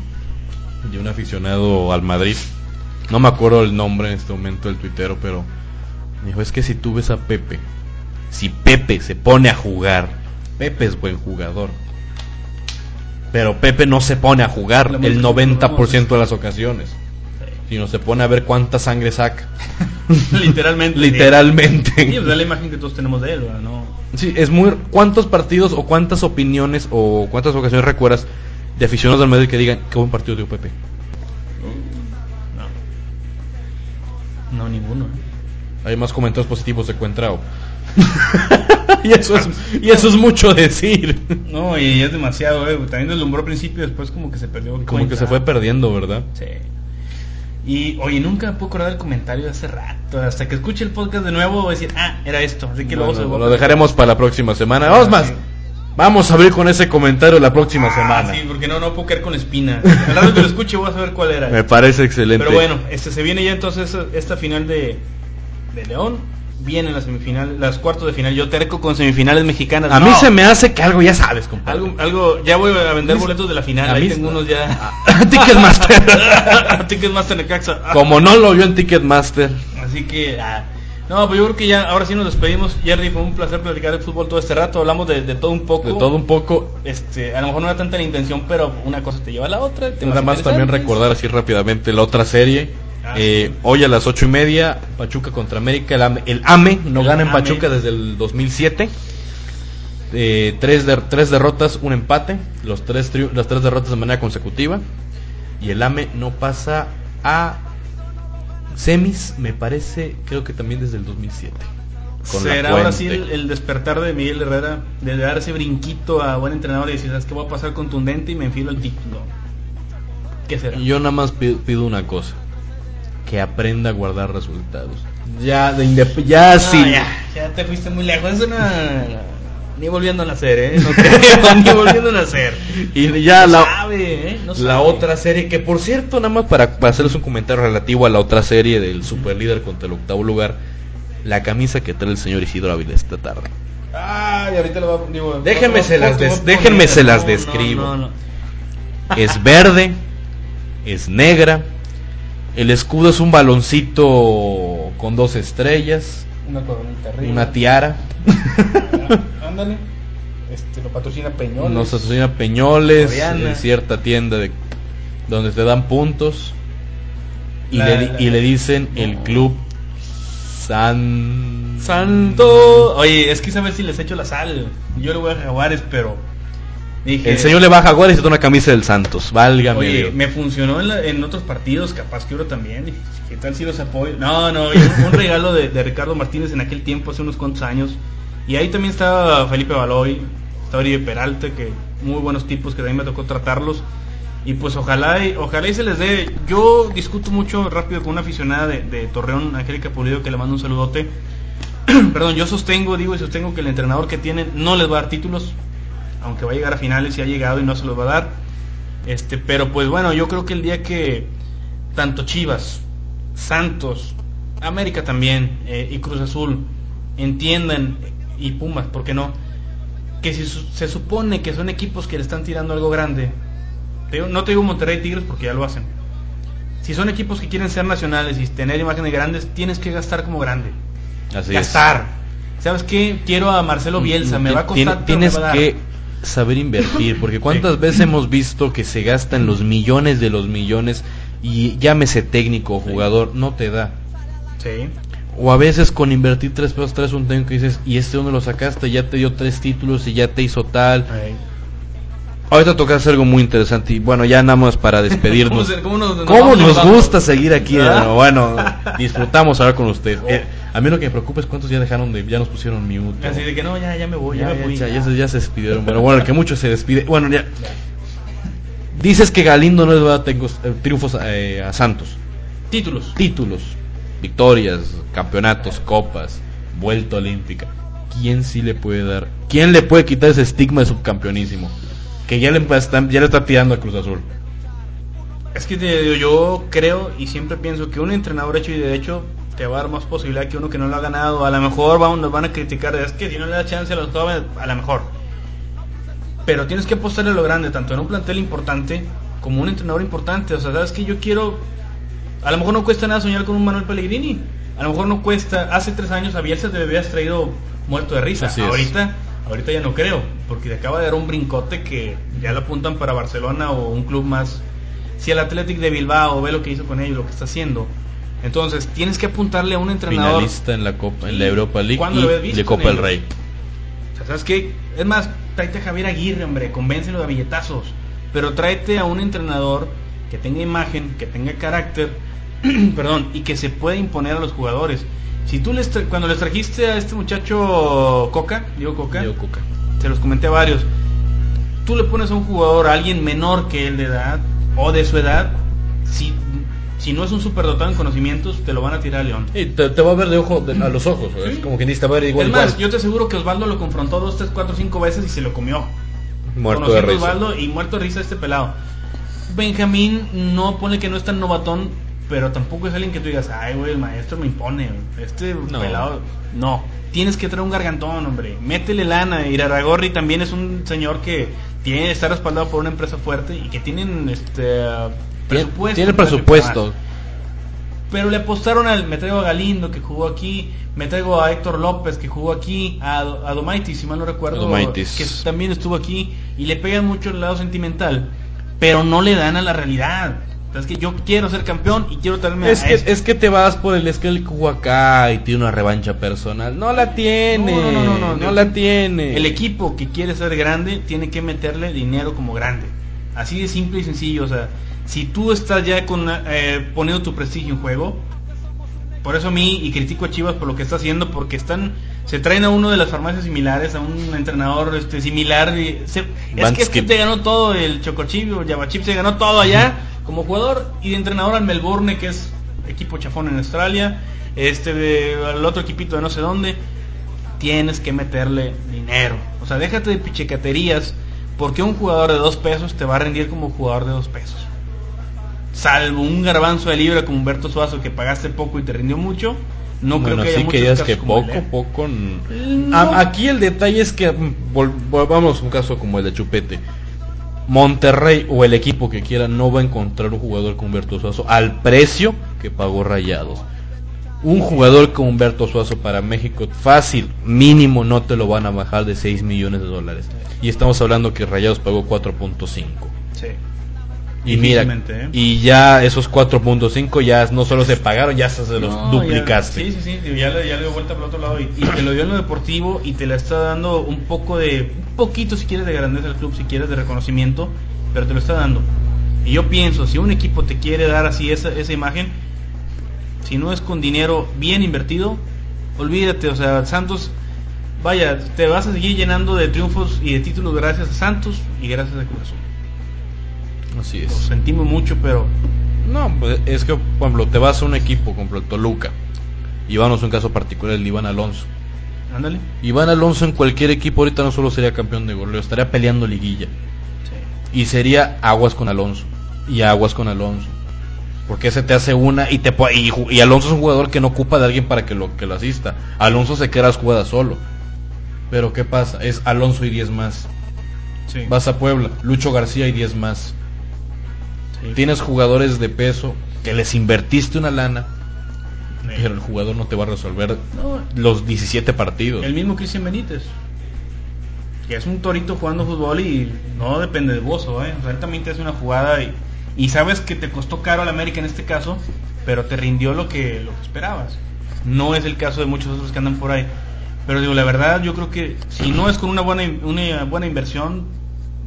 de un aficionado al Madrid. No me acuerdo el nombre en este momento del tuitero, pero me dijo, es que si tú ves a Pepe, si Pepe se pone a jugar, Pepe es buen jugador. Pero Pepe no se pone a jugar el música 90% de las ocasiones, sino se pone a ver cuánta sangre saca. Literalmente. Sí, Literalmente. pues, es la imagen que todos tenemos de él, ¿verdad? ¿no? Sí, es muy. ¿Cuántos partidos o cuántas opiniones o cuántas ocasiones recuerdas de aficionados del Madrid que digan qué buen partido dio Pepe? No. No, ninguno. ¿eh? Hay más comentarios positivos de Cuentrao. y, eso es, y eso es mucho decir. No, y es demasiado, ¿eh? También deslumbró al principio, después como que se perdió. Como cuenta. que se fue perdiendo, ¿verdad? Sí. Y oye, nunca me puedo acordar del comentario de hace rato. Hasta que escuche el podcast de nuevo voy a decir, ah, era esto. Así que luego se Bueno, lo dejaremos para la próxima semana. Vamos más. sí. Vamos a abrir con ese comentario la próxima Ah, semana. sí, porque no, no puedo caer con espina. Al lado que lo escuche voy a saber cuál era. Me parece excelente. Pero bueno, este se viene ya entonces esta final de, de León. Vienen las semifinales, las cuartos de final. Yo terco con semifinales mexicanas. a mí se me hace que algo ya sabes, compadre. algo, algo, ya voy a vender boletos de la final. a Ahí mí- tengo unos ya. Ticketmaster. Ticketmaster Necaxa. Ah, Como no lo vio en Ticketmaster. Así que, ah, no, pues yo creo que ya, ahora sí nos despedimos. Jerry, fue un placer platicar de fútbol todo este rato. Hablamos de, de todo un poco. De todo un poco. Este, a lo mejor no era tanta la intención, pero una cosa te lleva a la otra. Nada más también recordar así rápidamente la otra serie. Ah, Eh, sí. Hoy a las ocho y media, Pachuca contra América. El AME, el AME no El gana en AME. Pachuca desde el 2007. Eh, tres, tres derrotas, un empate. Los tres las tres derrotas de manera consecutiva. Y el AME no pasa a semis, me parece, creo que también desde el 2007. Con la Será ahora sí el, el despertar de Miguel Herrera, de dar ese brinquito a buen entrenador y decir, ¿sabes qué? Voy a pasar contundente y me enfilo al título. ¿Qué será? Y yo nada más pi- pido una cosa. Que aprenda a guardar resultados. Ya de indep- ya No, sí. ya, ya te fuiste muy lejos. Ni volviendo a nacer, ¿eh? No creo, ni volviendo a nacer. Y ya No la, sabe, ¿eh? No la otra serie, que por cierto, nada más para, para hacerles un comentario relativo a la otra serie del super líder contra el octavo lugar, la camisa que trae el señor Isidro Ávila esta tarde. Ay, ahorita lo va digo, Déjenme no, se las des- déjenme se las describo. no, no, no. Es verde, es negra, el escudo es un baloncito con dos estrellas, Una coronita arriba. una tiara. Ah, Ándale. Este, lo patrocina Peñoles. Nos asesina Peñoles en cierta tienda de donde te dan puntos y, La- le, la- y le dicen el club San Santo. Oye, es que saber si les echo la sal. Yo le voy a Jaguares, pero. Dije, El señor le baja a Juárez y se una camisa del Santos. Válgame Oye, Dios. me funcionó en, la- en otros partidos, capaz que ahora también. Dije, ¿Qué tal si los apoyo? No, no, un, un regalo de, de Ricardo Martínez en aquel tiempo, hace unos cuantos años. Y ahí también estaba Felipe Baloy, estaba Oribe Peralta, que muy buenos tipos que también me tocó tratarlos. Y pues ojalá y, ojalá y se les dé. Yo discuto mucho rápido con una aficionada de, de Torreón, Angélica Pulido, que le mando un saludote. Perdón, yo sostengo, digo y sostengo que el entrenador que tienen no les va a dar títulos, aunque va a llegar a finales y ha llegado y no se los va a dar. Este, pero pues bueno, yo creo que el día que tanto Chivas, Santos, América también eh, y Cruz Azul entiendan y Pumas, ¿por qué no? Que si su- se supone que son equipos que le están tirando algo grande, te digo- no te digo Monterrey y Tigres porque ya lo hacen. Si son equipos que quieren ser nacionales y tener imágenes grandes, tienes que gastar como grande. Así es. gastar. ¿Sabes qué? Quiero a Marcelo Bielsa, me va a costar. pero me va a dar. que saber invertir, porque cuántas Sí. veces hemos visto que se gastan los millones de los millones y llámese técnico o jugador, no te da. Sí. O a veces con invertir tres pesos traes un técnico que dices, y este uno lo sacaste, ya te dio tres títulos y ya te hizo tal. Ahí. Ahorita tocas algo muy interesante y bueno, ya nada más para despedirnos. ¿Cómo se- cómo nos- gusta seguir aquí? ¿Ah? ¿no? Bueno, disfrutamos hablar con usted. Eh, a mí lo que me preocupa es cuántos ya dejaron de, ya nos pusieron mute. Así de que no, ya, ya me voy, ya, ya, me fui. ya, ya se, ya se despidieron. Bueno, bueno, el que mucho se despide. Bueno, ya. Dices que Galindo no les va a triunfos eh, a Santos. Títulos. Títulos, victorias, campeonatos, copas, vuelta olímpica. ¿Quién sí le puede dar? ¿Quién le puede quitar ese estigma de subcampeonísimo? Que ya le, están, ya le está tirando a Cruz Azul. Es que yo creo y siempre pienso que un entrenador hecho y derecho te va a dar más posibilidad que uno que no lo ha ganado. A lo mejor vamos, nos van a criticar, es que si no le da chance a los jóvenes, a lo mejor. Pero tienes que apostarle a lo grande, tanto en un plantel importante como un entrenador importante. O sea, sabes que yo quiero. A lo mejor no cuesta nada soñar con un Manuel Pellegrini. A lo mejor no cuesta. Hace tres años a Bielsa te habías traído muerto de risa. Así es. ahorita, ahorita ya no creo, porque te acaba de dar un brincote que ya lo apuntan para Barcelona o un club más. Si el Athletic de Bilbao ve lo que hizo con ellos, lo que está haciendo. Entonces, tienes que apuntarle a un entrenador. Finalista en la Copa, en la Europa League ¿Cuándo lo habías y visto de Copa del? Rey. O sea, ¿sabes qué? Es más, tráete a Javier Aguirre, hombre, convéncelo de billetazos. Pero tráete a un entrenador que tenga imagen, que tenga carácter, perdón, y que se pueda imponer a los jugadores. Si tú les tra- cuando les trajiste a este muchacho Coca, digo Coca, Diego Coca. se los comenté a varios, tú le pones a un jugador, a alguien menor que él de edad o de su edad, si, si no es un superdotado en conocimientos, te lo van a tirar a León. Y te, te va a ver de ojo de- a los ojos, es como que dice, va a ver igual, es más, igual. yo te aseguro que Osvaldo lo confrontó dos, tres, cuatro, cinco veces y se lo comió. muerto de Conociendo a risa. Osvaldo y muerto de risa este pelado. Benjamín no pone que no es tan novatón, pero tampoco es alguien que tú digas, ay, güey, el maestro me impone. Este No. pelado. No, tienes que traer un gargantón, hombre. Métele lana. Iraragorri también es un señor que tiene está respaldado por una empresa fuerte y que tienen este presupuesto. tiene presupuesto. Pero le apostaron al. Me traigo a Galindo que jugó aquí. Me traigo a Héctor López que jugó aquí. A, a Domaitis, si mal no recuerdo. Que también estuvo aquí. Y le pegan mucho el lado sentimental. Pero no le dan a la realidad. Es que yo quiero ser campeón y quiero traerme Es a que, este. es que te vas por el es que él jugó acá y tiene una revancha personal. No la tiene. No, no, no, no, no. la tiene. El equipo que quiere ser grande tiene que meterle dinero como grande. Así de simple y sencillo. O sea, si tú estás ya con, eh, poniendo tu prestigio en juego, por eso a mí y critico a Chivas por lo que está haciendo, porque están se traen a uno de las farmacias similares, a un entrenador este similar. y se- es que este te ganó todo, el Chocochip o Javachip se ganó todo allá como jugador y de entrenador al Melbourne, que es equipo chafón en Australia, este al otro equipito de no sé dónde tienes que meterle dinero. O sea, déjate de pichecaterías, porque un jugador de dos pesos te va a rendir como jugador de dos pesos. Salvo un garbanzo de libra como Humberto Suazo que pagaste poco y te rindió mucho, no bueno, creo que haya sí muchos que como poco, ¿eh? poco. n- No. A- aquí el detalle es que mm, vol- volvamos a un caso como el de Chupete. Monterrey o el equipo que quiera no va a encontrar un jugador con Humberto Suazo al precio que pagó Rayados. Un jugador con Humberto Suazo para México fácil, mínimo no te lo van a bajar de 6 millones de dólares. Y estamos hablando que Rayados pagó 4.5. Sí. Y mira, ¿eh? y ya esos 4.5 ya no solo se pagaron, ya se los No, duplicaste. ya- sí, sí, sí, ya, le, ya le dio vuelta por otro lado y, y te lo dio en lo deportivo y te le está dando un poco de, un poquito si quieres de grandeza al club, si quieres de reconocimiento, pero te lo está dando. Y yo pienso, si un equipo te quiere dar así esa, esa imagen, si no es con dinero bien invertido, olvídate, o sea, Santos, vaya, te vas a seguir llenando de triunfos y de títulos gracias a Santos y gracias a Cruz Azul. Así Lo es. sentimos mucho, pero No, pues es que, por ejemplo, te vas a un equipo como el Toluca. Y vamos a un caso particular, el Iván Alonso. ándale. Iván Alonso en cualquier equipo ahorita no solo sería campeón de goleo, estaría peleando liguilla. Sí. Y sería aguas con Alonso. Y aguas con Alonso. Porque ese te hace una y te y, y Alonso es un jugador que no ocupa de alguien para que lo que lo asista. Alonso se queda las jugadas solo. Pero ¿qué pasa? Es Alonso y 10 más. Sí. Vas a Puebla, Lucho García y 10 más. Sí. Tienes jugadores de peso que les invertiste una lana, Sí. pero el jugador no te va a resolver No, los 17 partidos. El mismo Cristian Benítez. Que es un torito jugando fútbol y no depende de Bozo, ¿eh? O sea, él también te hace una jugada y, y sabes que te costó caro al América en este caso, pero te rindió lo que, lo que esperabas. No es el caso de muchos otros que andan por ahí. Pero digo, la verdad, yo creo que si no es con una buena, una buena inversión...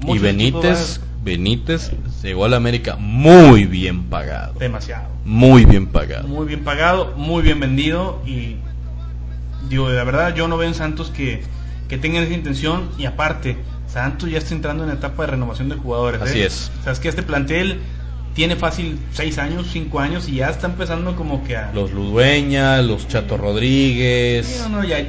Y Benítez, Benítez llegó a la América muy bien pagado. Demasiado. Muy bien pagado. Muy bien pagado, muy bien vendido y digo, la verdad yo no veo en Santos que, que tengan esa intención y aparte, Santos ya está entrando en etapa de renovación de jugadores. Así ¿eh? es. O sea, es que este plantel tiene fácil 6 años, 5 años y ya está empezando como que a... Los Ludueña, los Chato Rodríguez, no, no, ya,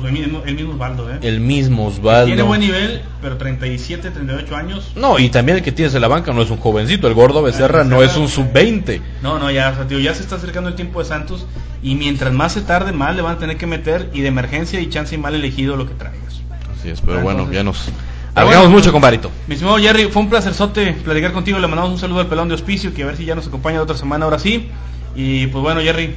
pues, el mismo, el mismo Osvaldo, ¿eh? el mismo Osvaldo. Tiene buen nivel, pero 37, 38 años. No, y también el que tienes en la banca no es un jovencito, el gordo Becerra Ah, no es un Becerra. sub-20. No, no, ya, o sea, tío, ya se está acercando el tiempo de Santos y mientras más se tarde, más le van a tener que meter y de emergencia y chance y mal elegido lo que traigas. Así es, pero Ah, bueno, entonces- ya nos alargamos bueno, mucho con Barito. Mi estimado Jerry, fue un placerzote platicar contigo. Le mandamos un saludo al pelón de hospicio, que a ver si ya nos acompaña otra semana ahora sí. Y pues bueno, Jerry,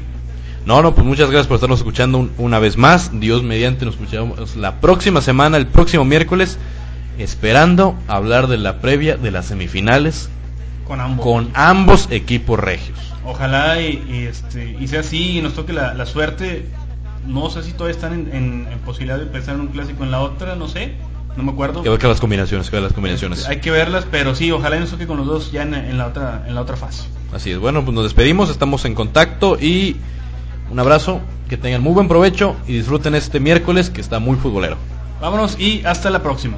No, no, pues muchas gracias por estarnos escuchando un- una vez más. Dios mediante, nos escuchamos la próxima semana, el próximo miércoles, esperando hablar de la previa de las semifinales con ambos. con ambos equipos regios. Ojalá y, y, este, y sea así y nos toque la, la suerte. No sé si todavía están en, en- en posibilidad de pensar en un clásico en la otra, no sé, no me acuerdo. Que ver que las combinaciones, que ver las combinaciones. Hay que verlas, pero sí, ojalá y nos toque con los dos ya en, en la otra en la otra fase. Así es, bueno, pues nos despedimos, estamos en contacto y un abrazo, que tengan muy buen provecho y disfruten este miércoles que está muy futbolero. Vámonos y hasta la próxima.